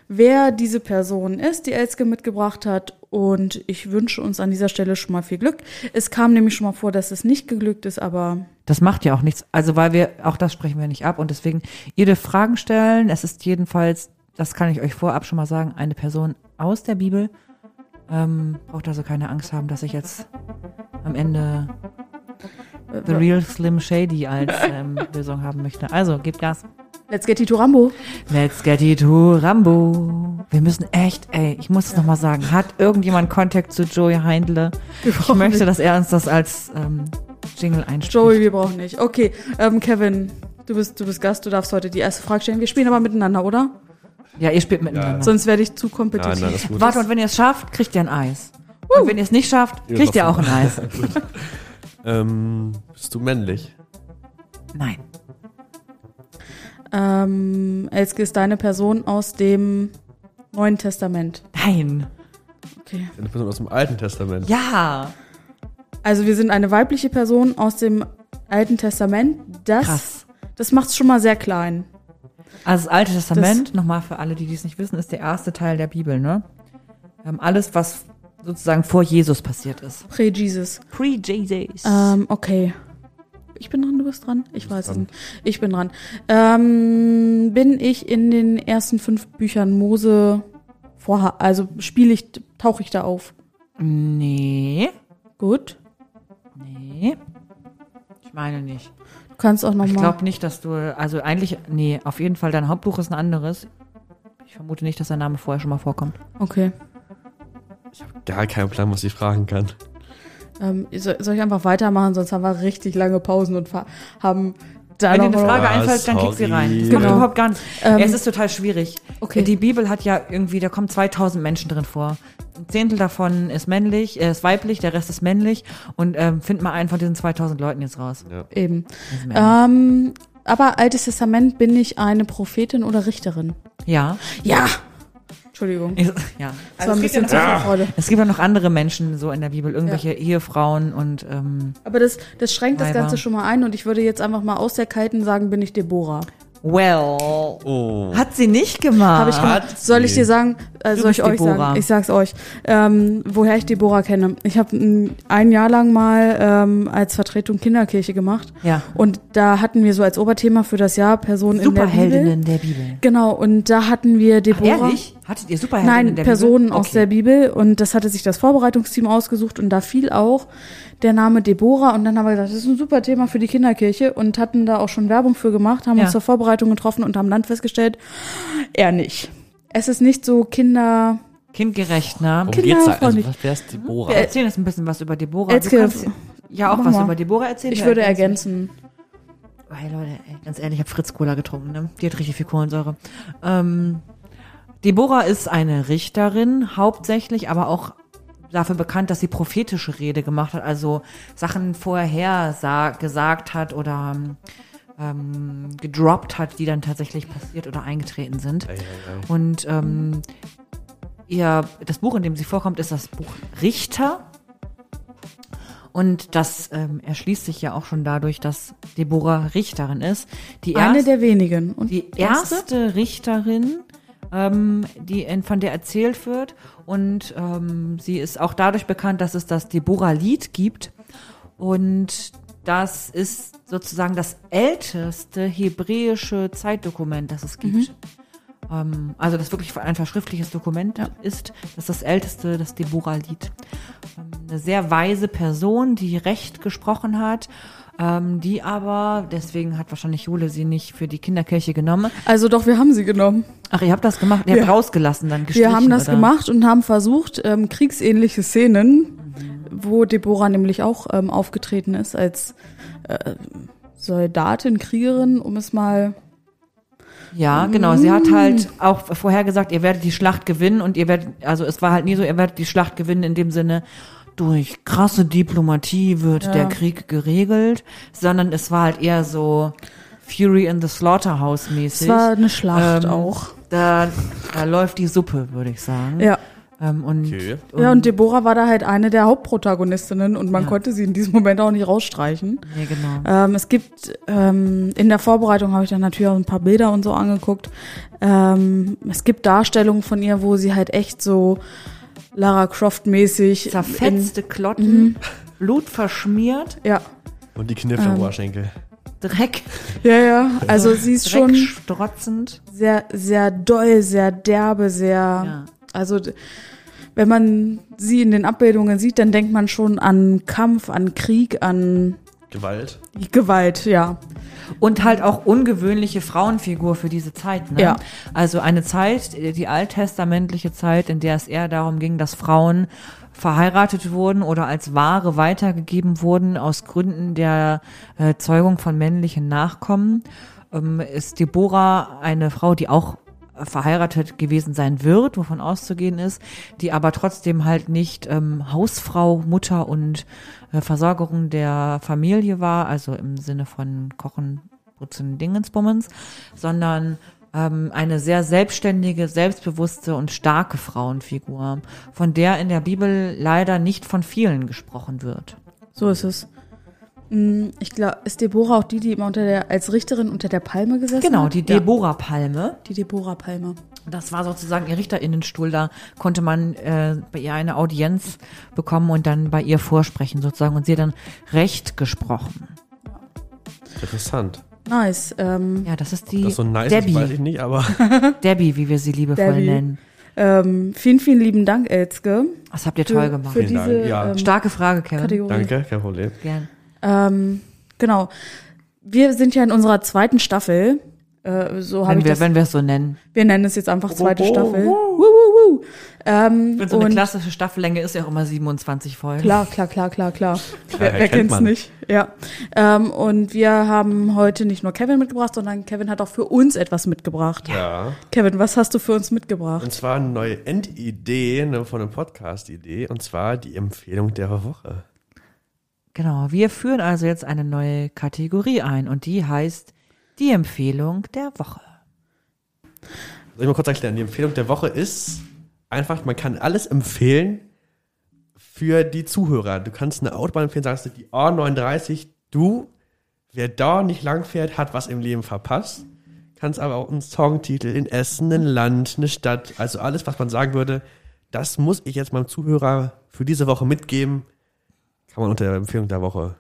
wer diese Person ist, die Elske mitgebracht hat. Und ich wünsche uns an dieser Stelle schon mal viel Glück. Es kam nämlich schon mal vor, dass es nicht geglückt ist, aber
Das macht ja auch nichts. Also, weil wir, auch das sprechen wir nicht ab und deswegen, ihr dürft Fragen stellen. Es ist jedenfalls, das kann ich euch vorab schon mal sagen, eine Person aus der Bibel. Ähm, braucht also keine Angst haben, dass ich jetzt am Ende The Real Slim Shady als *laughs* ähm, Lösung haben möchte. Also, gebt Gas.
let's get it to Rambo.
Let's get it to Rambo. Wir müssen echt, ey, ich muss es nochmal sagen, hat irgendjemand Kontakt zu Joey Heindle? Ich möchte, dass er uns das als ähm, Jingle einspricht.
Joey, wir brauchen nicht. Okay, ähm, Kevin, du bist, du bist Gast, du darfst heute die erste Frage stellen. Wir spielen aber miteinander, oder?
Ja, ihr spielt miteinander.
Sonst werde ich zu kompetitiv.
Nein, nein, das ist gut.
Warte, und wenn ihr es schafft, kriegt ihr ein Eis. Und wenn ihr es nicht schafft,
Ja,
kriegt ihr auch ein Eis. *laughs*
ähm, bist du männlich?
Nein.
Ähm, Elske ist deine Person aus dem Neuen Testament.
Nein.
Okay.
Eine Person aus dem Alten Testament.
Ja.
Also wir sind eine weibliche Person aus dem Alten Testament. Das,
Krass.
das macht es schon mal sehr klein.
Also das Alte Testament, nochmal für alle, die dies nicht wissen, ist der erste Teil der Bibel, ne? Ähm, alles, was sozusagen vor Jesus passiert ist.
Pre-Jesus.
Pre-Jesus.
Ähm, okay. Ich bin dran, du bist dran? Ich
bist
weiß es nicht. Ich bin dran. Ähm, bin ich in den ersten fünf Büchern Mose vorher, also spiele ich, tauche ich da auf?
nee.
Gut.
Nee. Ich meine nicht.
Du kannst auch
Ich
nochmal.
glaube nicht, dass du, also eigentlich, nee, auf jeden Fall, dein Hauptbuch ist ein anderes. Ich vermute nicht, dass dein Name vorher schon mal vorkommt.
Okay.
Gar keinen Plan, was ich fragen kann.
Ähm, soll, soll ich einfach weitermachen, sonst haben wir richtig lange Pausen und haben da
Wenn dir eine Frage
Ah,
einfällt, dann kick sie rein. Das
Genau.
macht überhaupt gar nichts.
Ähm,
es ist total schwierig.
okay.
Die Bibel hat ja irgendwie, da kommen 2000 Menschen drin vor. Ein Zehntel davon ist männlich, äh, ist weiblich, der Rest ist männlich. Und ähm, find mal einen von diesen 2000 Leuten jetzt raus.
Eben.
Mir ehrlich.
Ähm, aber Altes Testament bin ich eine Prophetin oder Richterin?
ja.
Ja. Entschuldigung.
Ich- ja.
Das war ein
es, gibt ja
bisschen zu
noch,
viel Freude.
es gibt ja noch andere Menschen so in der Bibel, irgendwelche Ehefrauen und ähm,
Aber das, das schränkt das
Weiber.
Ganze schon mal ein und ich würde jetzt einfach mal aus der Kalten sagen, bin ich Deborah.
well.
Oh.
Hat sie nicht gemacht.
Habe ich gemacht. Soll ich
sie.
dir sagen, äh, soll ich euch
Deborah.
sagen? Ich sag's euch. Ähm, woher ich Deborah kenne. Ich habe ein Jahr lang mal ähm, als Vertretung Kinderkirche gemacht.
Ja.
Und da hatten wir so als Oberthema für das Jahr Personen in der Bibel.
Superheldinnen der Bibel.
Genau, und da hatten wir Deborah.
Ehrlich? Hattet ihr Superheldinnen
Nein,
in der
Personen
Bibel?
aus der Bibel und das hatte sich das Vorbereitungsteam ausgesucht und da fiel auch der Name Deborah und dann haben wir gesagt, das ist ein super Thema für die Kinderkirche und hatten da auch schon Werbung für gemacht, haben
Ja.
uns zur Vorbereitung getroffen und haben dann festgestellt, er nicht. Es ist nicht so Kinder.
Kindgerecht, ne?
Worum geht's da? Also, was wär's Deborah?
Wir erzählen jetzt ein bisschen was über Deborah.
Elske,
Du kannst ja auch
mach
was
mal.
über Deborah erzählen.
Ich würde
ergänzen. Hey Leute, ey, ganz ehrlich, ich habe Fritz Cola getrunken, ne? Die hat richtig viel Kohlensäure. Ähm, Deborah ist eine Richterin, hauptsächlich, aber auch dafür bekannt, dass sie prophetische Rede gemacht hat, also Sachen vorher sa gesagt hat oder ähm, gedroppt hat, die dann tatsächlich passiert oder eingetreten sind. Und ähm, ihr, das Buch, in dem sie vorkommt, ist das Buch Richter. Und das ähm, erschließt sich ja auch schon dadurch, dass Deborah Richterin ist. Die
Eine
erste,
der wenigen. Und
die erste Richterin, ähm, die in, von der erzählt wird. Und ähm, sie ist auch dadurch bekannt, dass es das Deborah-Lied gibt. Und das ist sozusagen das älteste hebräische Zeitdokument, das es gibt. Ähm, also das wirklich ein verschriftliches Dokument ist. Das ist das älteste, das Deborah-Lied. Ähm, eine sehr weise Person, die Recht gesprochen hat, ähm, die aber, deswegen hat wahrscheinlich Jule sie nicht für die Kinderkirche genommen.
also doch, wir haben sie genommen.
Ach, ihr habt das gemacht, ihr habt
Ja.
rausgelassen, dann gestrichen,
Wir haben das
oder?
gemacht und haben versucht, ähm, kriegsähnliche Szenen, wo Deborah nämlich auch ähm, aufgetreten ist als äh, Soldatin, Kriegerin, um es mal.
Ja, genau. Sie hat halt auch vorher gesagt, ihr werdet die Schlacht gewinnen und ihr werdet, also es war halt nie so, ihr werdet die Schlacht gewinnen in dem Sinne, durch krasse Diplomatie wird
Ja.
der Krieg geregelt, sondern es war halt eher so Fury in the Slaughterhouse
Es
mäßig.
war eine Schlacht
Ähm,
auch.
Da, da läuft die Suppe, würde ich sagen.
Ja.
Ähm, und,
Okay.
Ja, und Deborah war da halt eine der Hauptprotagonistinnen und man
Ja.
konnte sie in diesem Moment auch nicht rausstreichen.
Nee, genau.
Ähm, es gibt, ähm, in der Vorbereitung habe ich dann natürlich auch ein paar Bilder und so angeguckt. Ähm, es gibt Darstellungen von ihr, wo sie halt echt so Lara Croft-mäßig.
Zerfetzte Klotten, Blut verschmiert,
in- Ja,
Und die Kniffe am Oberschenkel.
Dreck,
ja, ja. Also sie ist
Dreck
schon
strotzend.
sehr, sehr doll, sehr derbe, sehr.
Ja.
Also wenn man sie in den Abbildungen sieht, dann denkt man schon an Kampf, an Krieg, an
Gewalt.
Gewalt, ja.
Und halt auch ungewöhnliche Frauenfigur für diese Zeit. Ne?
Ja.
Also eine Zeit, die alttestamentliche Zeit, in der es eher darum ging, dass Frauen verheiratet wurden oder als Ware weitergegeben wurden aus Gründen der äh, Zeugung von männlichen Nachkommen. Ähm, ist Deborah eine Frau, die auch verheiratet gewesen sein wird, wovon auszugehen ist, die aber trotzdem halt nicht ähm, Hausfrau, Mutter und äh, Versorgerung der Familie war, also im Sinne von Kochen, Putzen, Dingensbummens, sondern ähm, eine sehr selbstständige, selbstbewusste und starke Frauenfigur, von der in der Bibel leider nicht von vielen gesprochen wird.
So ist es. Mm, Ich glaube, ist Deborah auch die, die immer unter der, als Richterin unter der Palme gesessen
Genau,
hat?
die
Ja,
Deborah-Palme.
die Deborah-Palme.
Das war sozusagen ihr Richterinnenstuhl. Da konnte man äh, bei ihr eine Audienz bekommen und dann bei ihr vorsprechen sozusagen. Und sie hat dann Recht gesprochen.
Interessant.
Nice. Ähm,
Ja, das ist die
Das ist so nice,
Debbie.
weiß ich nicht, aber *laughs*
Debbie, wie wir sie liebevoll
Debbie.
nennen.
ähm, vielen, vielen lieben Dank, Elzke.
Das habt ihr toll gemacht.
Für
Vielen Dank,
diese
ja.
ähm,
Starke Frage, Kevin.
Kategorie.
danke, kein Problem.
Gern.
Ähm, genau. Wir sind ja in unserer zweiten Staffel. Äh, so
Wenn wir,
das.
wenn wir es so nennen.
Wir nennen es jetzt einfach zweite
Oh, oh,
Staffel.
oh.
Wuh, wuh, wuh. Ähm,
Wenn so eine
und
klassische Staffellänge ist ja auch immer 27 Folgen.
Klar, klar, klar, klar, klar. wer wer
kennt
kennt's
man.
nicht? Ja. Ähm, und wir haben heute nicht nur Kevin mitgebracht, sondern Kevin hat auch für uns etwas mitgebracht.
Ja.
Kevin, was hast du für uns mitgebracht?
Und zwar eine neue Endidee ne, von einer Podcast-Idee. Und zwar die Empfehlung der Woche.
Genau. Wir führen also jetzt eine neue Kategorie ein und die heißt die Empfehlung der Woche.
Soll ich mal kurz erklären? Die Empfehlung der Woche ist einfach, man kann alles empfehlen für die Zuhörer. Du kannst eine Autobahn empfehlen, sagst du, die A39, du, wer da nicht lang fährt, hat was im Leben verpasst. Kannst aber auch einen Songtitel in Essen, ein Land, eine Stadt, also alles, was man sagen würde, das muss ich jetzt meinem Zuhörer für diese Woche mitgeben, kann man unter der Empfehlung der Woche.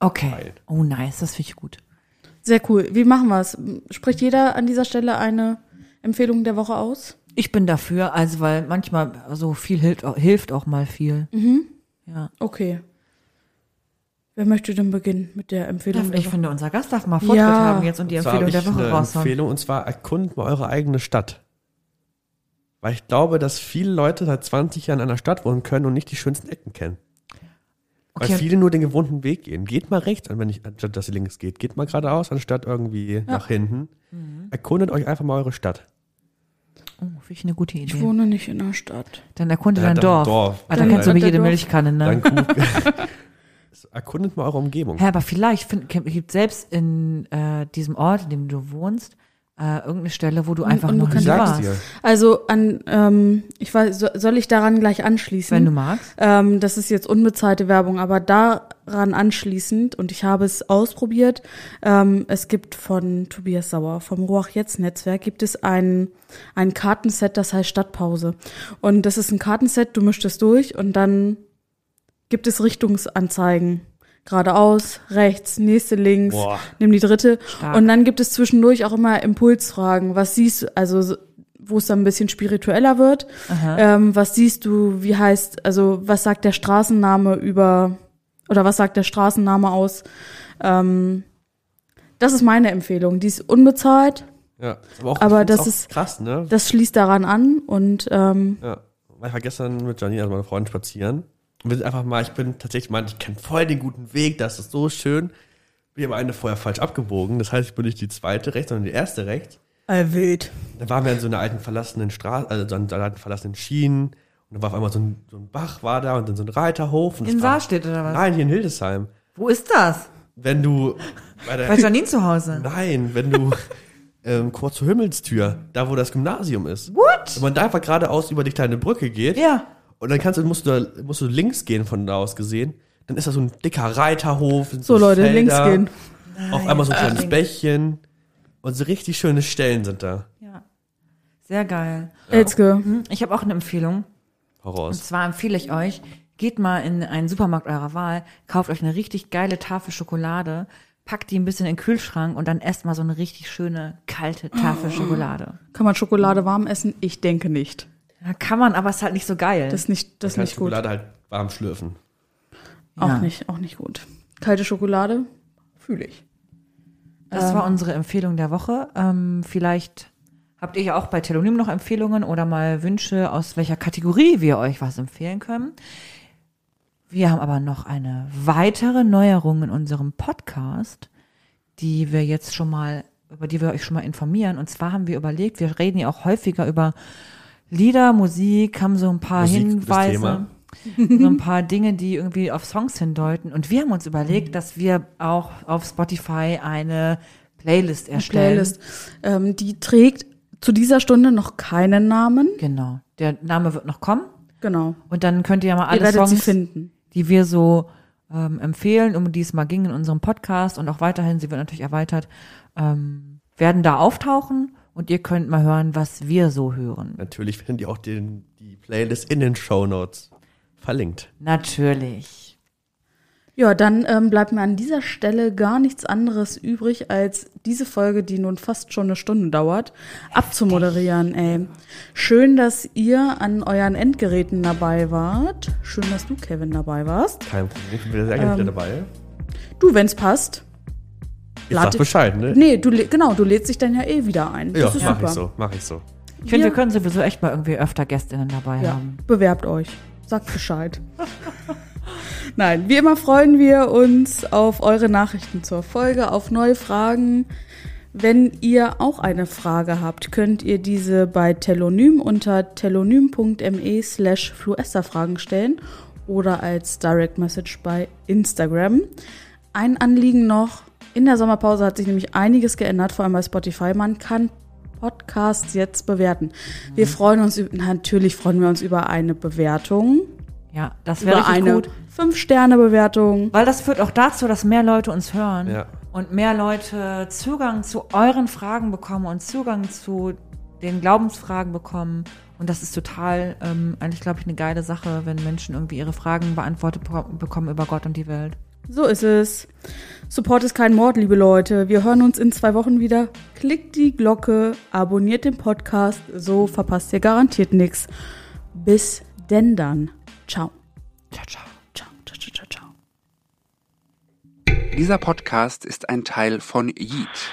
Okay.
Geil.
Oh, nice. Das finde ich gut.
Sehr cool. Wie machen wir es? Spricht jeder an dieser Stelle eine Empfehlung der Woche aus?
Ich bin dafür, also weil manchmal so viel hilft, auch- hilft auch mal viel. Ja.
Okay. Wer möchte denn beginnen mit der Empfehlung
Darf,
der
ich
Woche?
finde, unser Gast darf mal Vortritt
Ja.
haben jetzt und die
Und
Empfehlung
habe
der
ich
Woche
eine
raushauen.
Empfehlung und zwar erkundet mal eure eigene Stadt. Weil ich glaube, dass viele Leute seit 20 Jahren in einer Stadt wohnen können und nicht die schönsten Ecken kennen. Weil
Okay.
viele nur den gewohnten Weg gehen. Geht mal rechts, wenn ich, anstatt dass ihr links geht. Geht mal geradeaus, anstatt irgendwie nach hinten.
Mhm.
Erkundet euch einfach mal eure Stadt.
Oh, finde ich eine gute
Ich
Idee.
wohne nicht in der Stadt.
Dann erkunde
Ja,
dein
dann
Dorf.
Dorf.
Ah,
Dann
dann kennst du jede
Dorf.
Milchkanne, ne? *laughs* *laughs*
Erkundet mal eure Umgebung.
Ja, aber vielleicht find, gibt selbst in äh, diesem Ort, in dem du wohnst, äh, irgendeine Stelle, wo du einfach
du
noch nicht warst.
dir.
Also an, ähm, ich weiß, so- soll ich daran gleich anschließen?
Wenn du magst.
Ähm, das ist jetzt unbezahlte Werbung, aber daran anschließend, und ich habe es ausprobiert, ähm, es gibt von Tobias Sauer, vom Roach Jetzt Netzwerk, gibt es ein, ein Kartenset, das heißt Stadtpause. Und das ist ein Kartenset, du mischst es durch und dann gibt es Richtungsanzeigen. Geradeaus, rechts, nächste links,
Boah.
nimm die dritte.
Stark.
Und dann gibt es zwischendurch auch immer Impulsfragen. Was siehst du, also so- wo es dann ein bisschen spiritueller wird. Ähm, was siehst du, wie heißt, also was sagt der Straßenname über, oder was sagt der Straßenname aus? Ähm, das ist meine Empfehlung. Die ist unbezahlt,
Ja. Aber, auch,
Aber das
auch
ist-
krass, ne?
das schließt daran an und ähm,
Ja, weil ich war gestern mit Janine, also meiner Freundin, spazieren. Wir sind einfach mal, ich bin tatsächlich mal, ich kenne voll den guten Weg, das ist so schön. Bin aber eine vorher falsch abgebogen. Das heißt, ich bin nicht die zweite rechts, sondern die erste rechts.
äh, wild.
Da waren wir in so einer alten verlassenen Straße, also so an so alten verlassenen Schienen. Und dann war auf einmal so ein, so ein Bach war da und dann so ein Reiterhof.
In Saarstedt oder was?
Nein, hier in Hildesheim.
Wo ist das?
Wenn du bei der,
Bei Janine zu Hause.
Nein, wenn du ähm, kurz zur Himmelstür, da wo das Gymnasium ist. What? Wenn man da einfach geradeaus über die kleine Brücke geht
Ja.
Und dann kannst du, musst du, musst du links gehen von da aus gesehen, dann ist da so ein dicker Reiterhof. sind
So, Leute,
Felder,
links gehen.
Auf einmal so ein kleines. Bächchen und so richtig schöne Stellen sind da.
Ja. Sehr geil.
Elske.
Hm, Ich habe auch eine Empfehlung. Und
Voraus.
zwar empfehle ich euch, geht mal in einen Supermarkt eurer Wahl, kauft euch eine richtig geile Tafel Schokolade, packt die ein bisschen in den Kühlschrank und dann esst mal so eine richtig schöne kalte Tafel Schokolade.
Kann man Schokolade warm essen? Ich denke nicht.
Ja, kann man, aber es ist halt nicht so geil.
Das ist nicht, das ist nicht gut.
Schokolade halt warm schlürfen.
Auch
Ja.
nicht, auch nicht gut. Kalte Schokolade fühle ich.
Das war unsere Empfehlung der Woche. Ähm, vielleicht habt ihr ja auch bei Telonym noch Empfehlungen oder mal Wünsche, aus welcher Kategorie wir euch was empfehlen können. Wir haben aber noch eine weitere Neuerung in unserem Podcast, die wir jetzt schon mal, über die wir euch schon mal informieren. Und zwar haben wir überlegt, wir reden ja auch häufiger über Lieder, Musik, haben so ein paar
Musik, das
Hinweise
Thema. *laughs*
so ein paar Dinge, die irgendwie auf Songs hindeuten. Und wir haben uns überlegt, dass wir auch auf Spotify eine Playlist erstellen.
Playlist. Ähm, die trägt zu dieser Stunde noch keinen Namen.
Genau. Der Name wird noch kommen.
Genau.
Und dann könnt ihr ja mal alle Songs,
finden.
die wir so ähm, empfehlen, um die es mal ging in unserem Podcast und auch weiterhin, sie wird natürlich erweitert, ähm, werden da auftauchen und ihr könnt mal hören, was wir so hören.
Natürlich findet ihr auch den, die Playlist in den Show Notes verlinkt.
Natürlich.
Ja, dann ähm, bleibt mir an dieser Stelle gar nichts anderes übrig, als diese Folge, die nun fast schon eine Stunde dauert, abzumoderieren. Ey. Schön, dass ihr an euren Endgeräten dabei wart. Schön, dass du, Kevin, dabei warst.
Kein Problem, ich bin wieder sehr gerne
Ähm,
wieder dabei.
Du, wenn's passt.
Ich sag Bescheid, ne?
Nee, du genau, du lädst dich dann ja eh wieder ein.
Ja,
Das ist
mach
super.
ich so, mach ich so.
Ich finde,
Wir-
wir können sowieso echt mal irgendwie öfter Gästinnen dabei
Ja,
haben.
bewerbt euch. Sagt Bescheid. *laughs* Nein, wie immer freuen wir uns auf eure Nachrichten zur Folge, auf neue Fragen. Wenn ihr auch eine Frage habt, könnt ihr diese bei Telonym unter telonym.me slash fluesterfragen stellen oder als Direct Message bei Instagram. Ein Anliegen noch. In der Sommerpause hat sich nämlich einiges geändert, vor allem bei Spotify. Man kann Podcasts jetzt bewerten. Wir freuen uns, natürlich freuen wir uns über eine Bewertung,
Ja, das wäre
eine
gut.
5-Sterne-Bewertung.
Weil das führt auch dazu, dass mehr Leute uns hören
Ja.
und mehr Leute Zugang zu euren Fragen bekommen und Zugang zu den Glaubensfragen bekommen. Und das ist total, ähm, eigentlich glaube ich, eine geile Sache, wenn Menschen irgendwie ihre Fragen beantwortet beko- bekommen über Gott und die Welt.
So ist es. Support ist kein Mord, liebe Leute. Wir hören uns in zwei Wochen wieder. Klickt die Glocke, abonniert den Podcast, so verpasst ihr garantiert nichts. Bis denn dann.
Ciao. Ciao,
ciao. Ciao, ciao, ciao, ciao.
Dieser Podcast ist ein Teil von Yeet.